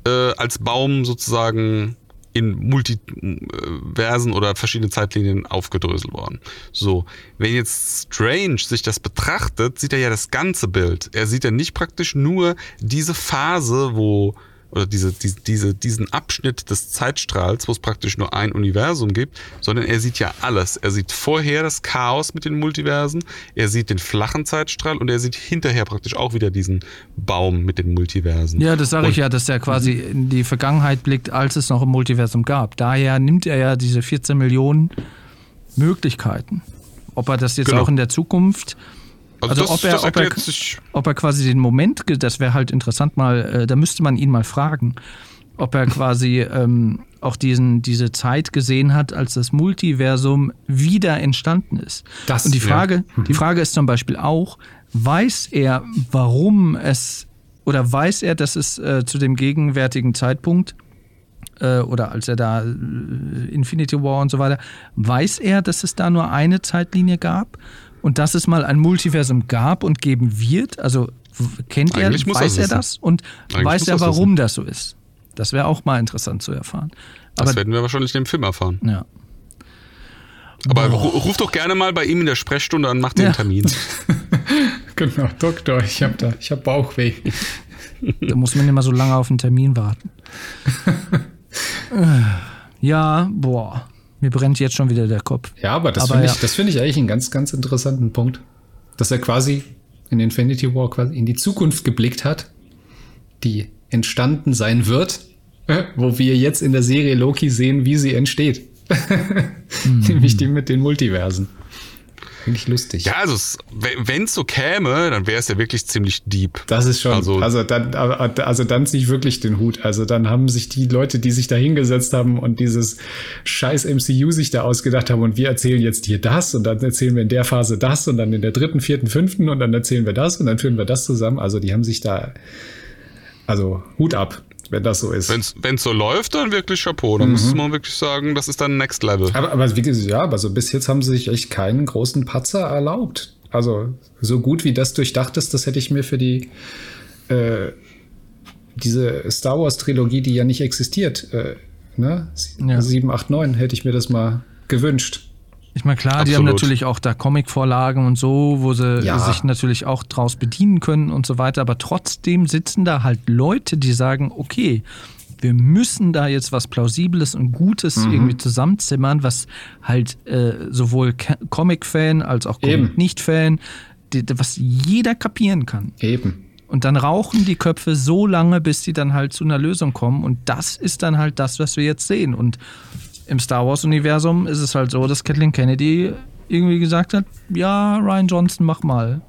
äh, als Baum sozusagen in Multiversen oder verschiedene Zeitlinien aufgedröselt worden. So, wenn jetzt Strange sich das betrachtet, sieht er ja das ganze Bild. Er sieht ja nicht praktisch nur diese Phase, wo oder diese, diese, diese, diesen Abschnitt des Zeitstrahls, wo es praktisch nur ein Universum gibt, sondern er sieht ja alles. Er sieht vorher das Chaos mit den Multiversen, er sieht den flachen Zeitstrahl und er sieht hinterher praktisch auch wieder diesen Baum mit den Multiversen. Ja, das sage ich ja, dass er quasi in die Vergangenheit blickt, als es noch ein Multiversum gab. Daher nimmt er ja diese 14 Millionen Möglichkeiten. Ob er das jetzt genau. auch in der Zukunft also, also das, ob, er, ob, er, ob, er, quasi den Moment, das wäre halt interessant mal, äh, da müsste man ihn mal fragen, ob er quasi ähm, auch diesen, diese Zeit gesehen hat, als das Multiversum wieder entstanden ist. Das, Und die Frage, ja. mhm. die Frage ist zum Beispiel auch, weiß er, warum es oder weiß er, dass es äh, zu dem gegenwärtigen Zeitpunkt äh, oder als er da äh, Infinity War und so weiter, weiß er, dass es da nur eine Zeitlinie gab? Und dass es mal ein Multiversum gab und geben wird? Also kennt Eigentlich er, weiß er das und Eigentlich weiß er, warum das, so ist? Das wäre auch mal interessant zu erfahren. Aber, das werden wir wahrscheinlich in dem Film erfahren. Ja. Aber Boah. ruf doch gerne mal bei ihm in der Sprechstunde an, mach den ja. Termin. genau, Doktor, ich habe da, ich habe Bauchweh. da muss man immer so lange auf einen Termin warten. ja, boah. Mir brennt jetzt schon wieder der Kopf. Ja, aber das finde ich, ja. find ich eigentlich einen ganz, ganz interessanten Punkt. Dass er quasi in Infinity War quasi in die Zukunft geblickt hat, die entstanden sein wird, wo wir jetzt in der Serie Loki sehen, wie sie entsteht. mhm. Nämlich die mit den Multiversen. Finde ich lustig. Ja, also wenn es so käme, dann wäre es ja wirklich ziemlich deep. Das ist schon. Also, also dann, also dann ziehe ich wirklich den Hut. Also dann haben sich die Leute, die sich da hingesetzt haben und dieses scheiß MCU sich da ausgedacht haben und wir erzählen jetzt hier das und dann erzählen wir in der Phase das und dann in der dritten, vierten, fünften und dann erzählen wir das und dann führen wir das zusammen. Also die haben sich da, also Hut ab wenn das so ist. Wenn es so läuft, dann wirklich Chapeau. Dann mhm. muss man wirklich sagen, das ist dann Next Level. Aber, aber wie gesagt, ja, aber so bis jetzt haben sie sich echt keinen großen Patzer erlaubt. Also so gut wie das durchdacht ist, das hätte ich mir für die äh, diese Star Wars Trilogie, die ja nicht existiert, äh, ne? Ja. 7, 8, 9, hätte ich mir das mal gewünscht. Ich meine, klar, Absolut. die haben natürlich auch da Comic-Vorlagen und so, wo sie ja. sich natürlich auch draus bedienen können und so weiter. Aber trotzdem sitzen da halt Leute, die sagen, okay, wir müssen da jetzt was Plausibles und Gutes mhm. irgendwie zusammenzimmern, was halt äh, sowohl Comic-Fan als auch Comic-Nicht-Fan, was jeder kapieren kann. Eben. Und dann rauchen die Köpfe so lange, bis sie dann halt zu einer Lösung kommen. Und das ist dann halt das, was wir jetzt sehen. Und im Star Wars-Universum ist es halt so, dass Kathleen Kennedy irgendwie gesagt hat: Ja, Ryan Johnson, mach mal.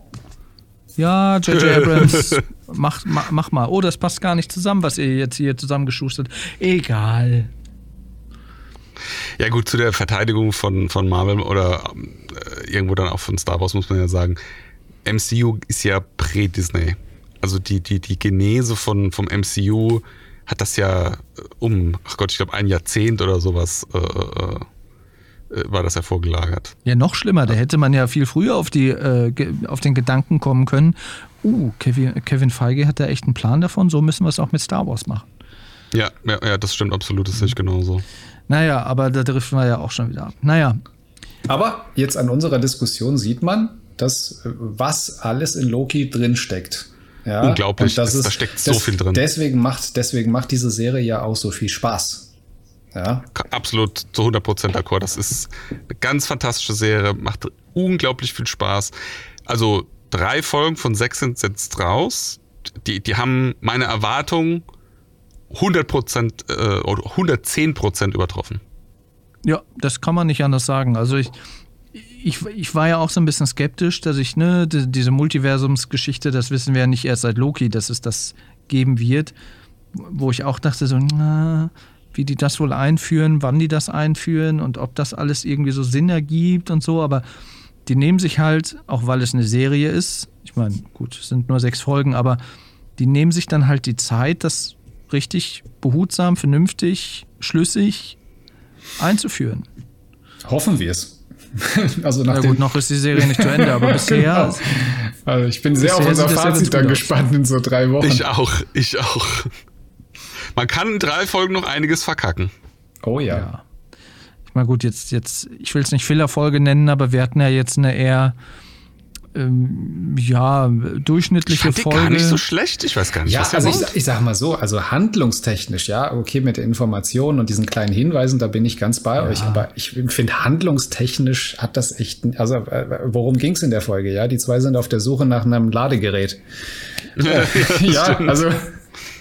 Ja, J.J. Abrams, mach, mach, mach mal. Oh, das passt gar nicht zusammen, was ihr jetzt hier zusammengeschustert. Egal. Ja, gut, zu der Verteidigung von, von Marvel oder äh, irgendwo dann auch von Star Wars muss man ja sagen, MCU ist ja prä-Disney. Also die, die, die Genese von, vom MCU hat das ja äh, um, ach Gott, ich glaube ein Jahrzehnt oder sowas äh, äh, äh, war das ja vorgelagert. Ja, noch schlimmer. Da hätte man ja viel früher auf, die, äh, auf den Gedanken kommen können, uh, Kevin, Kevin Feige hat da echt einen Plan davon, so müssen wir es auch mit Star Wars machen. Ja, ja, ja das stimmt absolut, das sehe ich genauso. Naja, aber da driften wir ja auch schon wieder ab. Naja. Aber jetzt an unserer Diskussion sieht man, dass was alles in Loki drinsteckt. Ja, Unglaublich, das ist, da steckt so viel drin. Deswegen macht, deswegen macht diese Serie ja auch so viel Spaß. Ja. Absolut zu 100% d'accord. Das ist eine ganz fantastische Serie, macht unglaublich viel Spaß. Also drei Folgen von sechs sind jetzt raus. Die, die haben meine Erwartungen 100% äh, oder 110% übertroffen. Ja, das kann man nicht anders sagen. Also ich, ich, ich war ja auch so ein bisschen skeptisch, dass ich, ne, die, diese Multiversumsgeschichte, das wissen wir ja nicht erst seit Loki, dass es das geben wird. Wo ich auch dachte, so, na, wie die das wohl einführen, wann die das einführen und ob das alles irgendwie so Sinn ergibt und so. Aber die nehmen sich halt, auch weil es eine Serie ist, ich meine, gut, es sind nur sechs Folgen, aber die nehmen sich dann halt die Zeit, das richtig behutsam, vernünftig, schlüssig einzuführen. Hoffen wir es. Also nach Na gut, noch ist die Serie nicht zu Ende, aber bisher. genau. Also ich bin sehr auf unser Fazit dann gespannt in so drei Wochen. Ich auch, ich auch. Man kann in drei Folgen noch einiges verkacken. Oh ja. ja. Ich meine, gut, jetzt, jetzt, ich will es nicht Fehlerfolge nennen, aber wir hatten ja jetzt eine eher ähm, ja, durchschnittliche ich fand Folge. gar nicht so schlecht. Ich weiß gar nicht, ja, was also ich, ich sag mal so, also handlungstechnisch, ja, okay, mit den Informationen und diesen kleinen Hinweisen, da bin ich ganz bei ja. euch. Aber ich finde, handlungstechnisch hat das echt, also äh, worum ging es in der Folge? Ja, die zwei sind auf der Suche nach einem Ladegerät. ja, ja also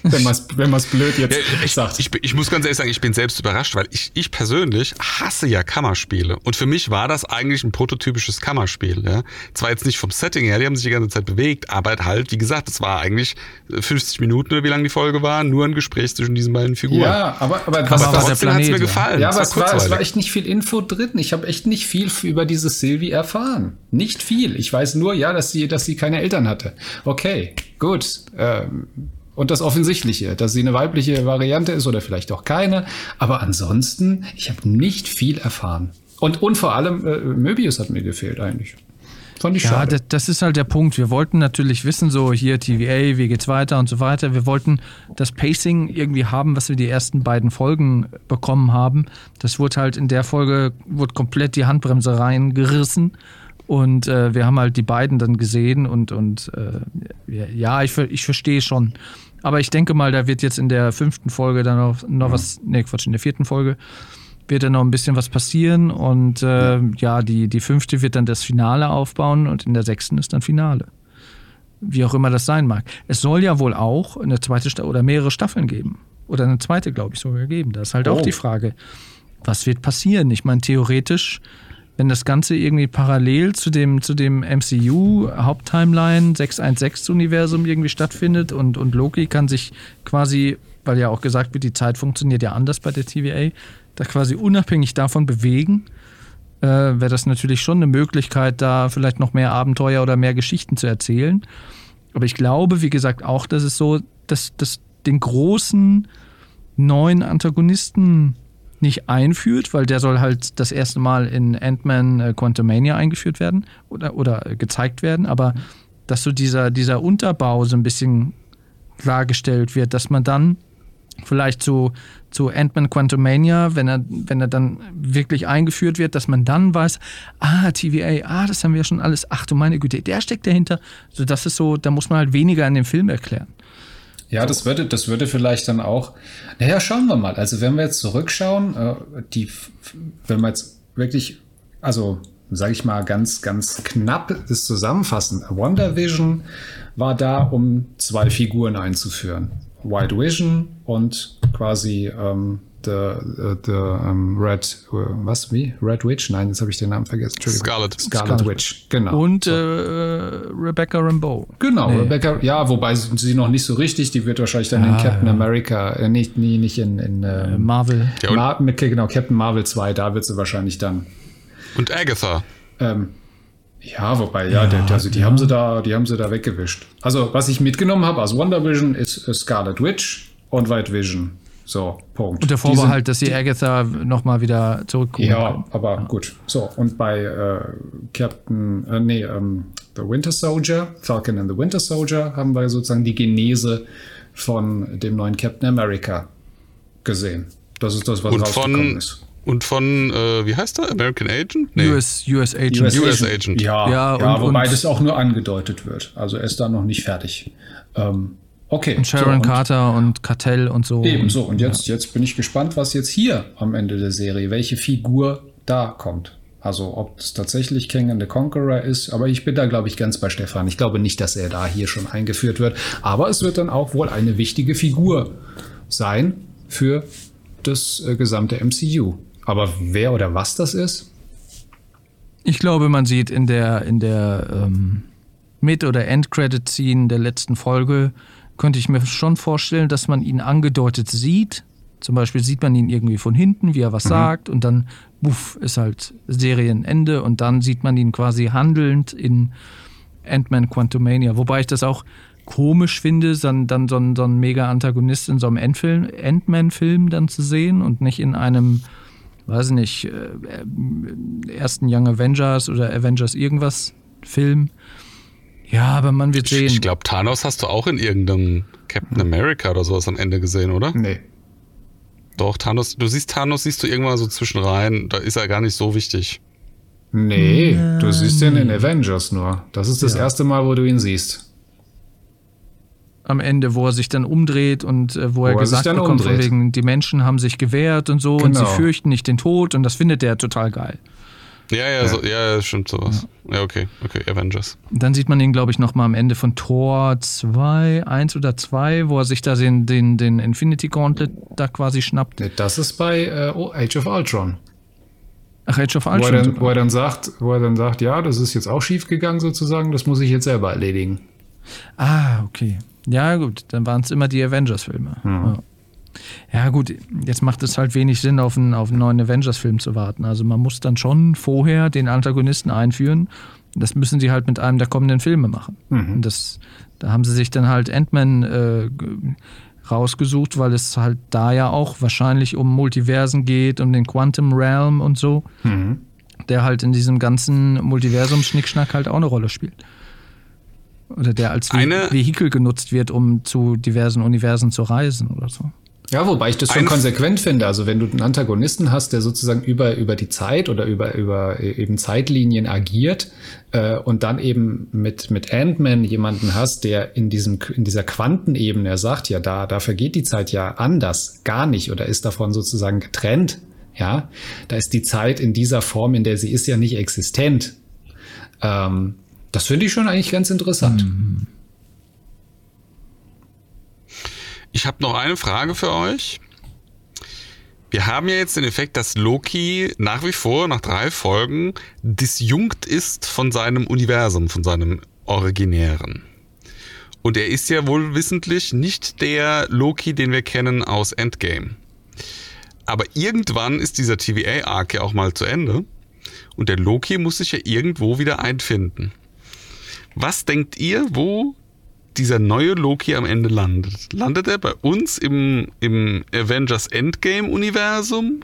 wenn man es wenn man's blöd jetzt ja, ich, sagt. Ich, ich, muss ganz ehrlich sagen, ich bin selbst überrascht, weil ich, ich persönlich hasse ja Kammerspiele. Und für mich war das eigentlich ein prototypisches Kammerspiel. Ja? Zwar jetzt nicht vom Setting her, die haben sich die ganze Zeit bewegt, aber halt, wie gesagt, es war eigentlich 50 Minuten, wie lange die Folge war, nur ein Gespräch zwischen diesen beiden Figuren. Ja, aber, aber, aber trotzdem hat es mir gefallen. Ja, aber es war, es war echt nicht viel Info drin. Ich habe echt nicht viel über diese Sylvie erfahren. Nicht viel. Ich weiß nur, ja, dass sie, dass sie keine Eltern hatte. Okay, gut. Ähm, und das Offensichtliche, dass sie eine weibliche Variante ist oder vielleicht auch keine. Aber ansonsten, ich habe nicht viel erfahren. Und, und vor allem, äh, Möbius hat mir gefehlt eigentlich. Fand ich ja, schade. Das, das ist halt der Punkt. Wir wollten natürlich wissen, so hier TVA, wie geht's weiter und so weiter. Wir wollten das Pacing irgendwie haben, was wir die ersten beiden Folgen bekommen haben. Das wurde halt in der Folge, wurde komplett die Handbremse reingerissen. Und äh, wir haben halt die beiden dann gesehen und, und äh, ja, ich, ich verstehe schon, aber ich denke mal, da wird jetzt in der fünften Folge dann noch, noch was, nee, Quatsch, in der vierten Folge wird dann noch ein bisschen was passieren und äh, ja. ja, die, die fünfte wird dann das Finale aufbauen und in der sechsten ist dann Finale. Wie auch immer das sein mag. Es soll ja wohl auch eine zweite Sta oder mehrere Staffeln geben. Oder eine zweite, glaube ich, sogar geben. Da ist halt oh. auch die Frage, was wird passieren? Ich meine, theoretisch wenn das Ganze irgendwie parallel zu dem, zu dem MCU-Haupttimeline 616-Universum irgendwie stattfindet und, und Loki kann sich quasi, weil ja auch gesagt wird, die Zeit funktioniert ja anders bei der TVA, da quasi unabhängig davon bewegen, äh, wäre das natürlich schon eine Möglichkeit, da vielleicht noch mehr Abenteuer oder mehr Geschichten zu erzählen. Aber ich glaube, wie gesagt, auch, dass es so, dass, dass den großen neuen Antagonisten nicht einführt, weil der soll halt das erste Mal in Ant-Man äh, Quantumania eingeführt werden oder, oder gezeigt werden, aber dass so dieser, dieser Unterbau so ein bisschen klargestellt wird, dass man dann vielleicht zu, zu Ant-Man Quantumania, wenn er, wenn er dann wirklich eingeführt wird, dass man dann weiß, ah, TVA, ah, das haben wir schon alles, ach du meine Güte, der steckt dahinter. So, das ist so, da muss man halt weniger an dem Film erklären. Ja, das würde, das würde vielleicht dann auch. Naja, schauen wir mal. Also wenn wir jetzt zurückschauen, äh, die, wenn wir jetzt wirklich, also sage ich mal ganz, ganz knapp das zusammenfassen. Wonder Vision war da, um zwei Figuren einzuführen. White Vision und quasi ähm, the, the um, Red, was, wie? Red Witch? Nein, jetzt habe ich den Namen vergessen. Scarlet. Scarlet. Scarlet Witch, genau. Und so. äh, Rebecca Rambeau. Genau, nee. Rebecca, ja, wobei sie noch nicht so richtig, die wird wahrscheinlich dann ja, in Captain ja. America, äh, nicht, nie, nicht in, in äh, Marvel. Ja, Mar mit, genau, Captain Marvel 2, da wird sie wahrscheinlich dann. Und Agatha. Ähm, ja, wobei, ja, ja die, also die ja. haben sie da, die haben sie da weggewischt. Also, was ich mitgenommen habe aus Wonder Vision ist Scarlet Witch und White Vision. So, Punkt. Und der Vorbehalt, dass die Agatha nochmal wieder zurückkommt. Ja, aber ja. gut. So, und bei äh, Captain, äh, nee, ähm, The Winter Soldier, Falcon and the Winter Soldier, haben wir sozusagen die Genese von dem neuen Captain America gesehen. Das ist das, was und rausgekommen von, ist. Und von, äh, wie heißt der? American Agent? Nee. US, US Agent. US, US Agent. Ja, ja, ja und, wobei und das auch nur angedeutet wird. Also er ist da noch nicht fertig. Ähm, Okay. Und Sharon so, und Carter und Kartell und so. Ebenso. Und jetzt, ja. jetzt bin ich gespannt, was jetzt hier am Ende der Serie, welche Figur da kommt. Also ob es tatsächlich King and the Conqueror ist, aber ich bin da, glaube ich, ganz bei Stefan. Ich glaube nicht, dass er da hier schon eingeführt wird. Aber es wird dann auch wohl eine wichtige Figur sein für das äh, gesamte MCU. Aber wer oder was das ist? Ich glaube, man sieht in der, in der ähm, Mid- oder End-Credit-Scene der letzten Folge, könnte ich mir schon vorstellen, dass man ihn angedeutet sieht, Zum Beispiel sieht man ihn irgendwie von hinten, wie er was sagt, und dann, buff, ist halt Serienende und dann sieht man ihn quasi handelnd in Ant-Man Quantumania. Wobei ich das auch komisch finde, dann, dann so einen, so einen Mega-Antagonist in so einem Ant-Man-Film dann zu sehen und nicht in einem, weiß ich nicht, äh, äh, ersten Young Avengers oder Avengers irgendwas Film. Ja, aber man wird Ich, sehen. ich glaube, Thanos hast du auch in irgendeinem Captain America oder sowas am Ende gesehen, oder? Nee. Doch, Thanos, du siehst Thanos, siehst du irgendwann so zwischen rein, da ist er gar nicht so wichtig. Nee, du siehst den in Avengers nur. Das ist das erste Mal, wo du ihn siehst. am Ende, wo er sich dann umdreht und äh, wo, er er gesagt bekommt, von wegen, die Menschen haben sich gewehrt und so und sie Genau. fürchten nicht den Tod und das findet er total geil. Ja, ja, So, ja, ja, stimmt sowas. Ja. okay, okay, Avengers. Dann sieht man ihn, glaube ich, noch mal am Ende von Tor 2, 1 oder 2, wo er sich da den, den, den Infinity Gauntlet da quasi schnappt. Das ist bei äh, oh, Age of Ultron. Ach, Age of Wo er, Ultron. dann, wo er dann sagt, wo er dann sagt, ja, das ist jetzt auch schief gegangen sozusagen, das muss ich jetzt selber erledigen. Ah, okay. Ja, gut, dann waren es immer die Avengers-Filme. Ja. Ja, gut, jetzt macht es halt wenig Sinn, auf einen, auf einen neuen Avengers-Film zu warten. Also man muss dann schon vorher den Antagonisten einführen. Das müssen sie halt mit einem der kommenden Filme machen. Und das, da haben sie sich dann halt Ant-Man äh, rausgesucht, weil es halt da ja auch wahrscheinlich um Multiversen geht, um den Quantum Realm und so, der halt in diesem ganzen Multiversum-Schnickschnack halt auch eine Rolle spielt. Oder der als Ve Eine- Vehikel genutzt wird, um zu diversen Universen zu reisen oder so. Ja, wobei ich das schon konsequent finde. Also wenn du einen Antagonisten hast, der sozusagen über, über die Zeit oder über, über eben Zeitlinien agiert äh, und dann eben mit, mit Ant-Man jemanden hast, der in, diesem, in dieser Quantenebene, sagt ja, da, da vergeht die Zeit ja anders, gar nicht oder ist davon sozusagen getrennt. Ja, da ist die Zeit in dieser Form, in der sie ist, ja nicht existent. Ähm, das finde ich schon eigentlich ganz interessant. Ich habe noch eine Frage für euch. Wir haben ja jetzt den Effekt, dass Loki nach wie vor nach drei Folgen disjunkt ist von seinem Universum, von seinem originären. Und er ist ja wohl wissentlich nicht der Loki, den wir kennen aus Endgame. Aber irgendwann ist dieser TVA-Arc ja auch mal zu Ende. Und der Loki muss sich ja irgendwo wieder einfinden. Was denkt ihr, wo dieser neue Loki am Ende landet? Landet er bei uns im, im Avengers Endgame Universum?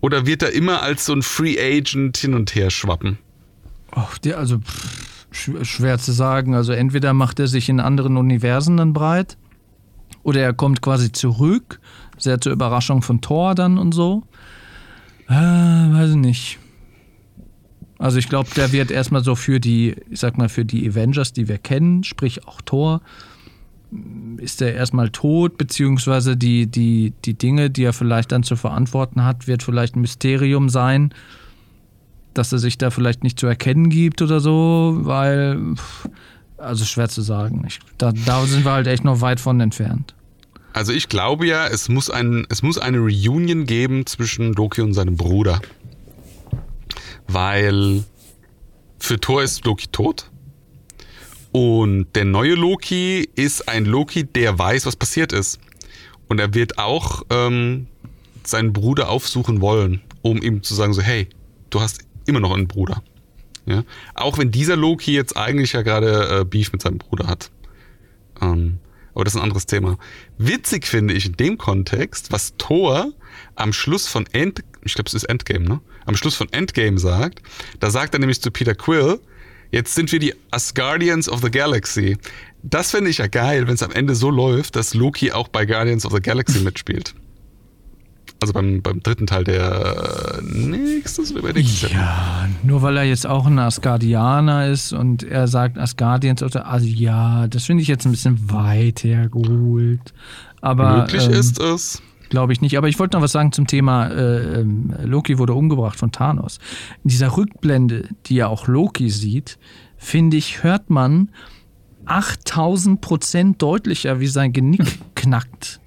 Oder wird er immer als so ein Free Agent hin und her schwappen? Ach, der, also pff, sch- schwer zu sagen. Also entweder macht er sich in anderen Universen dann breit oder er kommt quasi zurück, sehr zur Überraschung von Thor dann und so. Äh, weiß ich nicht. Also ich glaube, der wird erstmal so für die, ich sag mal, für die Avengers, die wir kennen, sprich auch Thor, ist er erstmal tot, beziehungsweise die, die, die Dinge, die er vielleicht dann zu verantworten hat, wird vielleicht ein Mysterium sein dass er sich da vielleicht nicht zu erkennen gibt oder so, weil, also schwer zu sagen. Ich, da, da sind wir halt echt noch weit von entfernt. Also ich glaube ja, es muss, ein, es muss eine Reunion geben zwischen Loki und seinem Bruder. Weil für Thor ist Loki tot. Und der neue Loki ist ein Loki, der weiß, was passiert ist. Und er wird auch ähm, seinen Bruder aufsuchen wollen, um ihm zu sagen, so, hey, du hast immer noch einen Bruder. Ja? Auch wenn dieser Loki jetzt eigentlich ja gerade äh, Beef mit seinem Bruder hat. Ähm, aber das ist ein anderes Thema. Witzig finde ich in dem Kontext, was Thor am Schluss von End, ich glaube es ist Endgame, ne? Am Schluss von Endgame sagt, da sagt er nämlich zu Peter Quill, jetzt sind wir die Asgardians of the Galaxy. Das finde ich ja geil, wenn es am Ende so läuft, dass Loki auch bei Guardians of the Galaxy mitspielt. Also beim, beim dritten Teil der äh, nächstes oder nächstes Jahr. Ja, nur weil er jetzt auch ein Asgardianer ist und er sagt Asgardians oder also ja, das finde ich jetzt ein bisschen weit hergeholt. Aber Möglich ähm, ist es. Glaube ich nicht. Aber ich wollte noch was sagen zum Thema äh, ähm, Loki wurde umgebracht von Thanos. In dieser Rückblende, die ja auch Loki sieht, finde ich, hört man 8000 Prozent deutlicher, wie sein Genick knackt.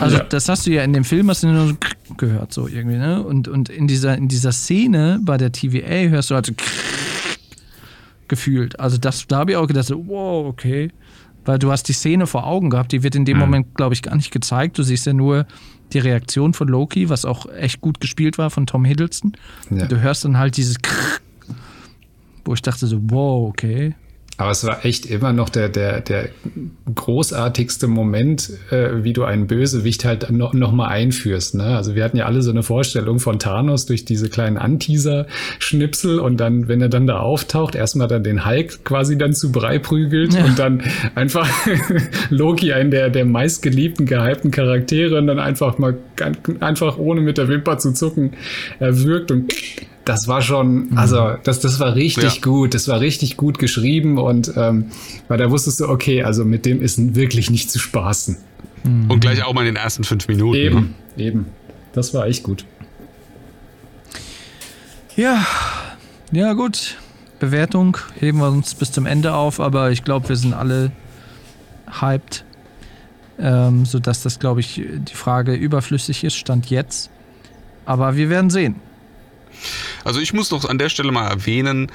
Also das hast du ja in dem Film hast du nur so gehört so irgendwie, ne? Und, und in dieser in dieser Szene bei der TVA hörst du halt so gefühlt. Also das da habe ich auch gedacht, so, wow, okay. Weil du hast die Szene vor Augen gehabt, die wird in dem Mhm. Moment, glaube ich, gar nicht gezeigt. Du siehst ja nur die Reaktion von Loki, was auch echt gut gespielt war von Tom Hiddleston. Ja. Du hörst dann halt dieses Krrr, wo ich dachte so, wow, okay. Aber es war echt immer noch der, der, der großartigste Moment, äh, wie du einen Bösewicht halt noch, noch mal einführst. Ne? Also wir hatten ja alle so eine Vorstellung von Thanos durch diese kleinen Anteaser-Schnipsel und dann, wenn er dann da auftaucht, erstmal dann den Hulk quasi dann zu Brei prügelt Ja. und dann einfach Loki, einen der, der meistgeliebten, gehypten Charaktere und dann einfach mal einfach ohne mit der Wimper zu zucken erwürgt und das war schon, also das, das war richtig Ja. gut, das war richtig gut geschrieben und ähm, weil da wusstest du, okay, also mit dem ist wirklich nicht zu spaßen. Und gleich auch mal in den ersten fünf Minuten. Ne? Eben, eben. Das war echt gut. Ja, ja gut. Bewertung heben wir uns bis zum Ende auf, aber ich glaube, wir sind alle hyped, ähm, sodass das, glaube ich, die Frage überflüssig ist, stand jetzt. Aber wir werden sehen. Also ich muss noch an der Stelle mal erwähnen,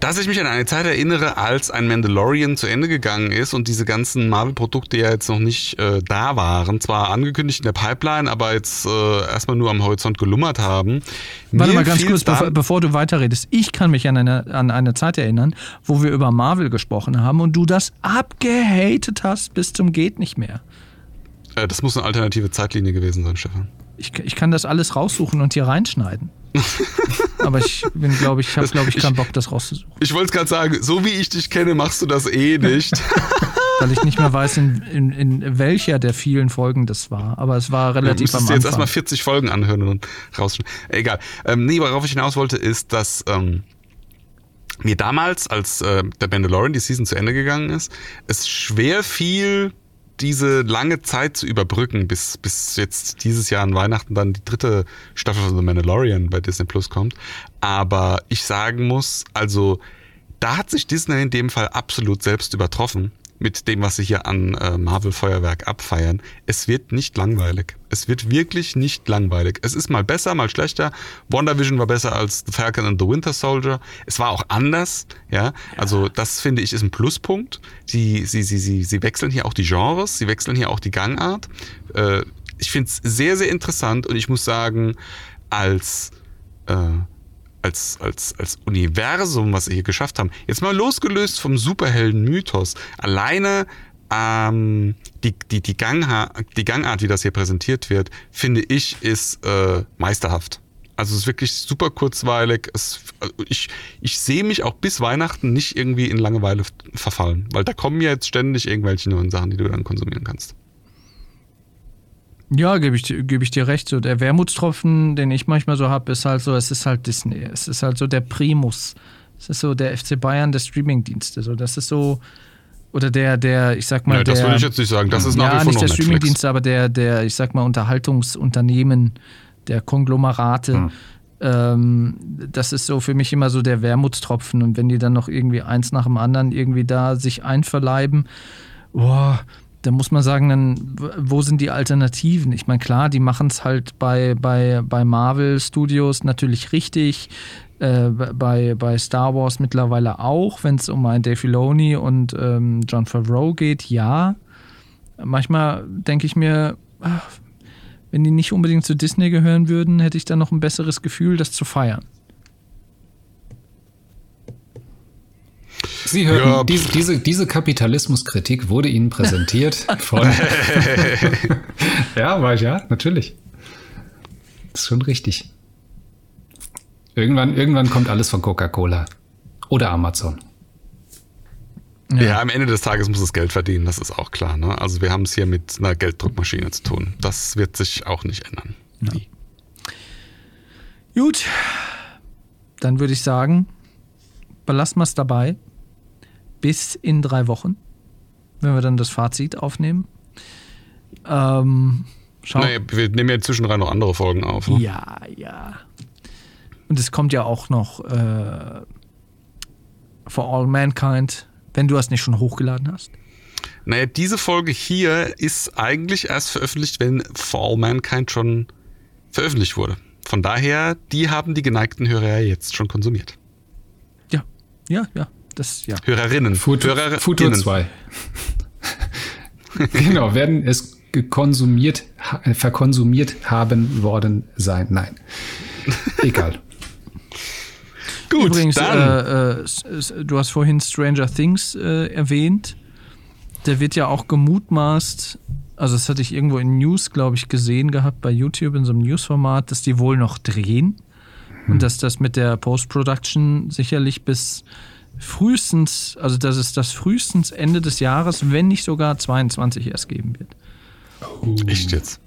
dass ich mich an eine Zeit erinnere, als ein Mandalorian zu Ende gegangen ist und diese ganzen Marvel-Produkte ja jetzt noch nicht äh, da waren. Zwar angekündigt in der Pipeline, aber jetzt äh, erstmal nur am Horizont gelummert haben. Warte Mir mal ganz kurz, bevor, bevor du weiterredest. Ich kann mich an eine, an eine Zeit erinnern, wo wir über Marvel gesprochen haben und du das abgehatet hast bis zum geht nicht mehr. Äh, das muss eine alternative Zeitlinie gewesen sein, Stefan. Ich, ich kann das alles raussuchen und hier reinschneiden. Aber ich bin, glaube ich, ich habe, glaube ich, keinen ich- Bock, das rauszusuchen. Ich wollte es gerade sagen, so wie ich dich kenne, machst du das eh nicht. Weil ich nicht mehr weiß, in, in, in welcher der vielen Folgen das war. Aber es war Du relativ müsstest am dir jetzt Anfang. erstmal 40 Folgen anhören und rausschneiden. Egal. Ähm, nee, worauf ich hinaus wollte, ist, dass ähm, mir damals, als äh, der Mandalorian die Season zu Ende gegangen ist, es schwer fiel, diese lange Zeit zu überbrücken, bis, bis jetzt dieses Jahr an Weihnachten dann die dritte Staffel von The Mandalorian bei Disney Plus kommt. Aber ich sagen muss, also da hat sich Disney in dem Fall absolut selbst übertroffen mit dem, was sie hier an äh, Marvel-Feuerwerk abfeiern. Es wird nicht langweilig. Es wird wirklich nicht langweilig. Es ist mal besser, mal schlechter. WandaVision war besser als The Falcon and the Winter Soldier. Es war auch anders, ja. Also das finde ich ist ein Pluspunkt. Sie, sie, sie, sie, sie wechseln hier auch die Genres, sie wechseln hier auch die Gangart. Äh, ich finde es sehr, sehr interessant und ich muss sagen, als äh, als, als, als Universum, was sie hier geschafft haben. Jetzt mal losgelöst vom Superhelden-Mythos. Alleine ähm, die, die, die, Gangha die Gangart, wie das hier präsentiert wird, finde ich, ist äh, meisterhaft. Also es ist wirklich super kurzweilig. Es, also ich, ich sehe mich auch bis Weihnachten nicht irgendwie in Langeweile verfallen, weil da kommen ja jetzt ständig irgendwelche neuen Sachen, die du dann konsumieren kannst. Ja, gebe ich, dir- geb ich dir recht. So der Wermutstropfen, den ich manchmal so habe, ist halt so, es ist halt Disney. Es ist halt so der Primus. Es ist so der FC Bayern der Streamingdienste. So, das ist so, oder der, der, ich sag mal, Ja, der. das würde ich jetzt nicht sagen. Das ist nach ja, wie vor nicht der Netflix. Streamingdienste, aber der, der, ich sag mal, Unterhaltungsunternehmen, der Konglomerate. Ähm, das ist so für mich immer so der Wermutstropfen. Und wenn die dann noch irgendwie eins nach dem anderen irgendwie da sich einverleiben, boah, da muss man sagen, dann, wo sind die Alternativen? Ich meine, klar, die machen es halt bei, bei, bei Marvel Studios natürlich richtig, äh, bei, bei Star Wars mittlerweile auch, wenn es um einen Dave Filoni und ähm, John Favreau geht, ja. Manchmal denke ich mir, ach, wenn die nicht unbedingt zu Disney gehören würden, hätte ich dann noch ein besseres Gefühl, das zu feiern. Sie hörten, Ja, diese, diese, diese Kapitalismuskritik wurde Ihnen präsentiert von. ja, war ich, ja, natürlich. Das ist schon richtig. Irgendwann, irgendwann kommt alles von Coca-Cola. Oder Amazon. Ja. am Ende des Tages muss es Geld verdienen, das ist auch klar. Ne? Also wir haben es hier mit einer Gelddruckmaschine zu tun. Das wird sich auch nicht ändern. Nie. Gut, dann würde ich sagen, belassen wir es dabei. Bis in drei Wochen, wenn wir dann das Fazit aufnehmen. Ähm, schau. Naja, wir nehmen ja zwischendrin noch andere Folgen auf. Ne? Ja, ja. Und es kommt ja auch noch äh, For All Mankind, wenn du das nicht schon hochgeladen hast. Naja, diese Folge hier ist eigentlich erst veröffentlicht, wenn For All Mankind schon veröffentlicht wurde. Von daher, die haben die geneigten Hörer ja jetzt schon konsumiert. Ja, ja, ja. Das, ja. Hörerinnen. Futur, Hörerinnen. Futur 2. genau, werden es konsumiert, ha- verkonsumiert haben worden sein. Nein. Egal. Gut, Übrigens, dann. äh, äh, du hast vorhin Stranger Things äh, erwähnt. Der wird ja auch gemutmaßt, also das hatte ich irgendwo in News, glaube ich, gesehen gehabt bei YouTube in so einem Newsformat, dass die wohl noch drehen und dass das mit der Post-Production sicherlich bis frühestens, also dass es das frühestens Ende des Jahres, wenn nicht sogar 22 erst geben wird. Echt jetzt?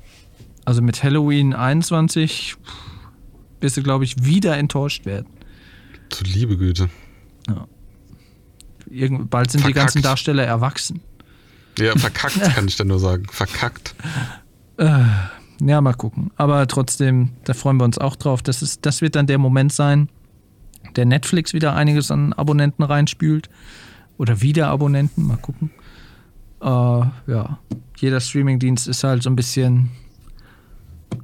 Also mit Halloween 21 wirst du, glaube ich, wieder enttäuscht werden. Du liebe Güte. Irgend, bald sind die Verkackt. ganzen Darsteller erwachsen. Ja, verkackt kann ich dann nur sagen. Verkackt. Ja, mal gucken. Aber trotzdem, da freuen wir uns auch drauf. Das, ist, das wird dann der Moment sein, der Netflix wieder einiges an Abonnenten reinspült. Oder wieder Abonnenten, mal gucken. Äh, ja, jeder Streamingdienst ist halt so ein bisschen.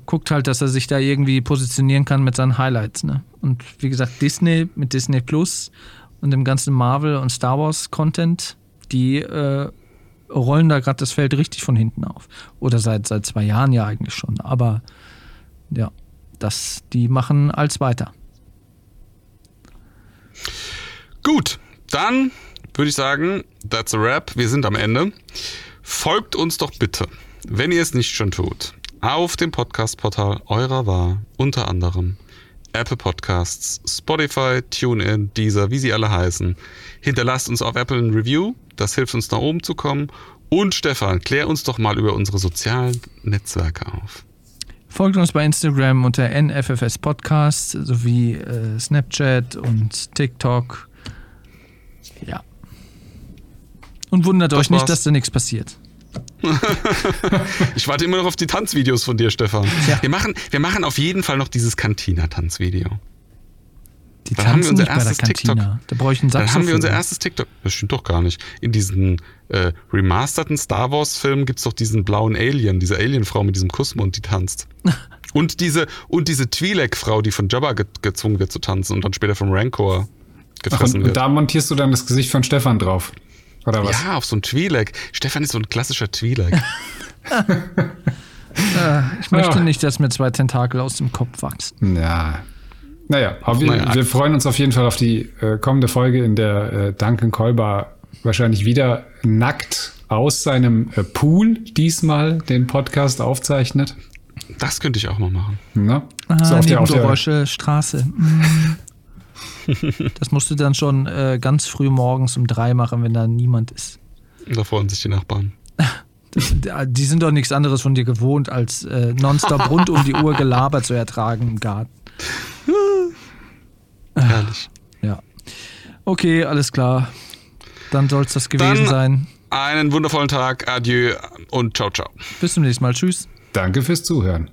Guckt halt, dass er sich da irgendwie positionieren kann mit seinen Highlights. Ne? Und wie gesagt, Disney mit Disney Plus und dem ganzen Marvel und Star Wars Content, die äh, rollen da gerade das Feld richtig von hinten auf. Oder seit, seit zwei Jahren ja eigentlich schon. Aber ja, das, die machen als weiter. Gut, dann würde ich sagen, that's a wrap. Wir sind am Ende. Folgt uns doch bitte, wenn ihr es nicht schon tut, auf dem Podcast-Portal eurer Wahl, unter anderem Apple Podcasts, Spotify, TuneIn, Deezer, wie sie alle heißen. Hinterlasst uns auf Apple ein Review, das hilft uns nach oben zu kommen. Und Stefan, klär uns doch mal über unsere sozialen Netzwerke auf. Folgt uns bei Instagram unter NFFS Podcast sowie äh, Snapchat und TikTok. Ja. Und wundert Das euch nicht, war's. dass da nichts passiert. Ich warte immer noch auf die Tanzvideos von dir, Stefan. Ja. Wir, machen, wir machen auf jeden Fall noch dieses Cantina-Tanzvideo. Die Dann haben wir unser nicht bei der erstes Cantina. TikTok. Da brauche ich einen Dann haben wir unser erstes TikTok. Das stimmt doch gar nicht. In diesen äh, remasterten Star Wars-Filmen gibt es doch diesen blauen Alien, diese Alien-Frau mit diesem Kussmund, die tanzt. und diese, und diese Twi'lek-Frau, die von Jabba ge gezwungen wird zu tanzen und dann später vom Rancor gefressen und, und wird. da montierst du dann das Gesicht von Stefan drauf. Oder was? ja, auf so ein Twi'lek. Stefan ist so ein klassischer Twi'lek. Ich möchte Ja. nicht, dass mir zwei Tentakel aus dem Kopf wachsen. Ja. Naja, auf, Naja. wir freuen uns auf jeden Fall auf die äh, kommende Folge, in der äh, Duncan Kolber wahrscheinlich wieder nackt aus seinem äh, Pool diesmal den Podcast aufzeichnet. Das könnte ich auch mal machen. Ne? Ah, So auf der- auf der- Straße. Das musst du dann schon äh, ganz früh morgens um drei machen, wenn da niemand ist. Da freuen sich die Nachbarn. Das, die sind doch nichts anderes von dir gewohnt, als äh, nonstop rund um die Uhr Gelaber zu ertragen im Garten. Herrlich. Ja. Okay, alles klar. Dann soll es das gewesen Dann- sein. Einen wundervollen Tag. Adieu und ciao, ciao. Bis zum nächsten Mal. Tschüss. Danke fürs Zuhören.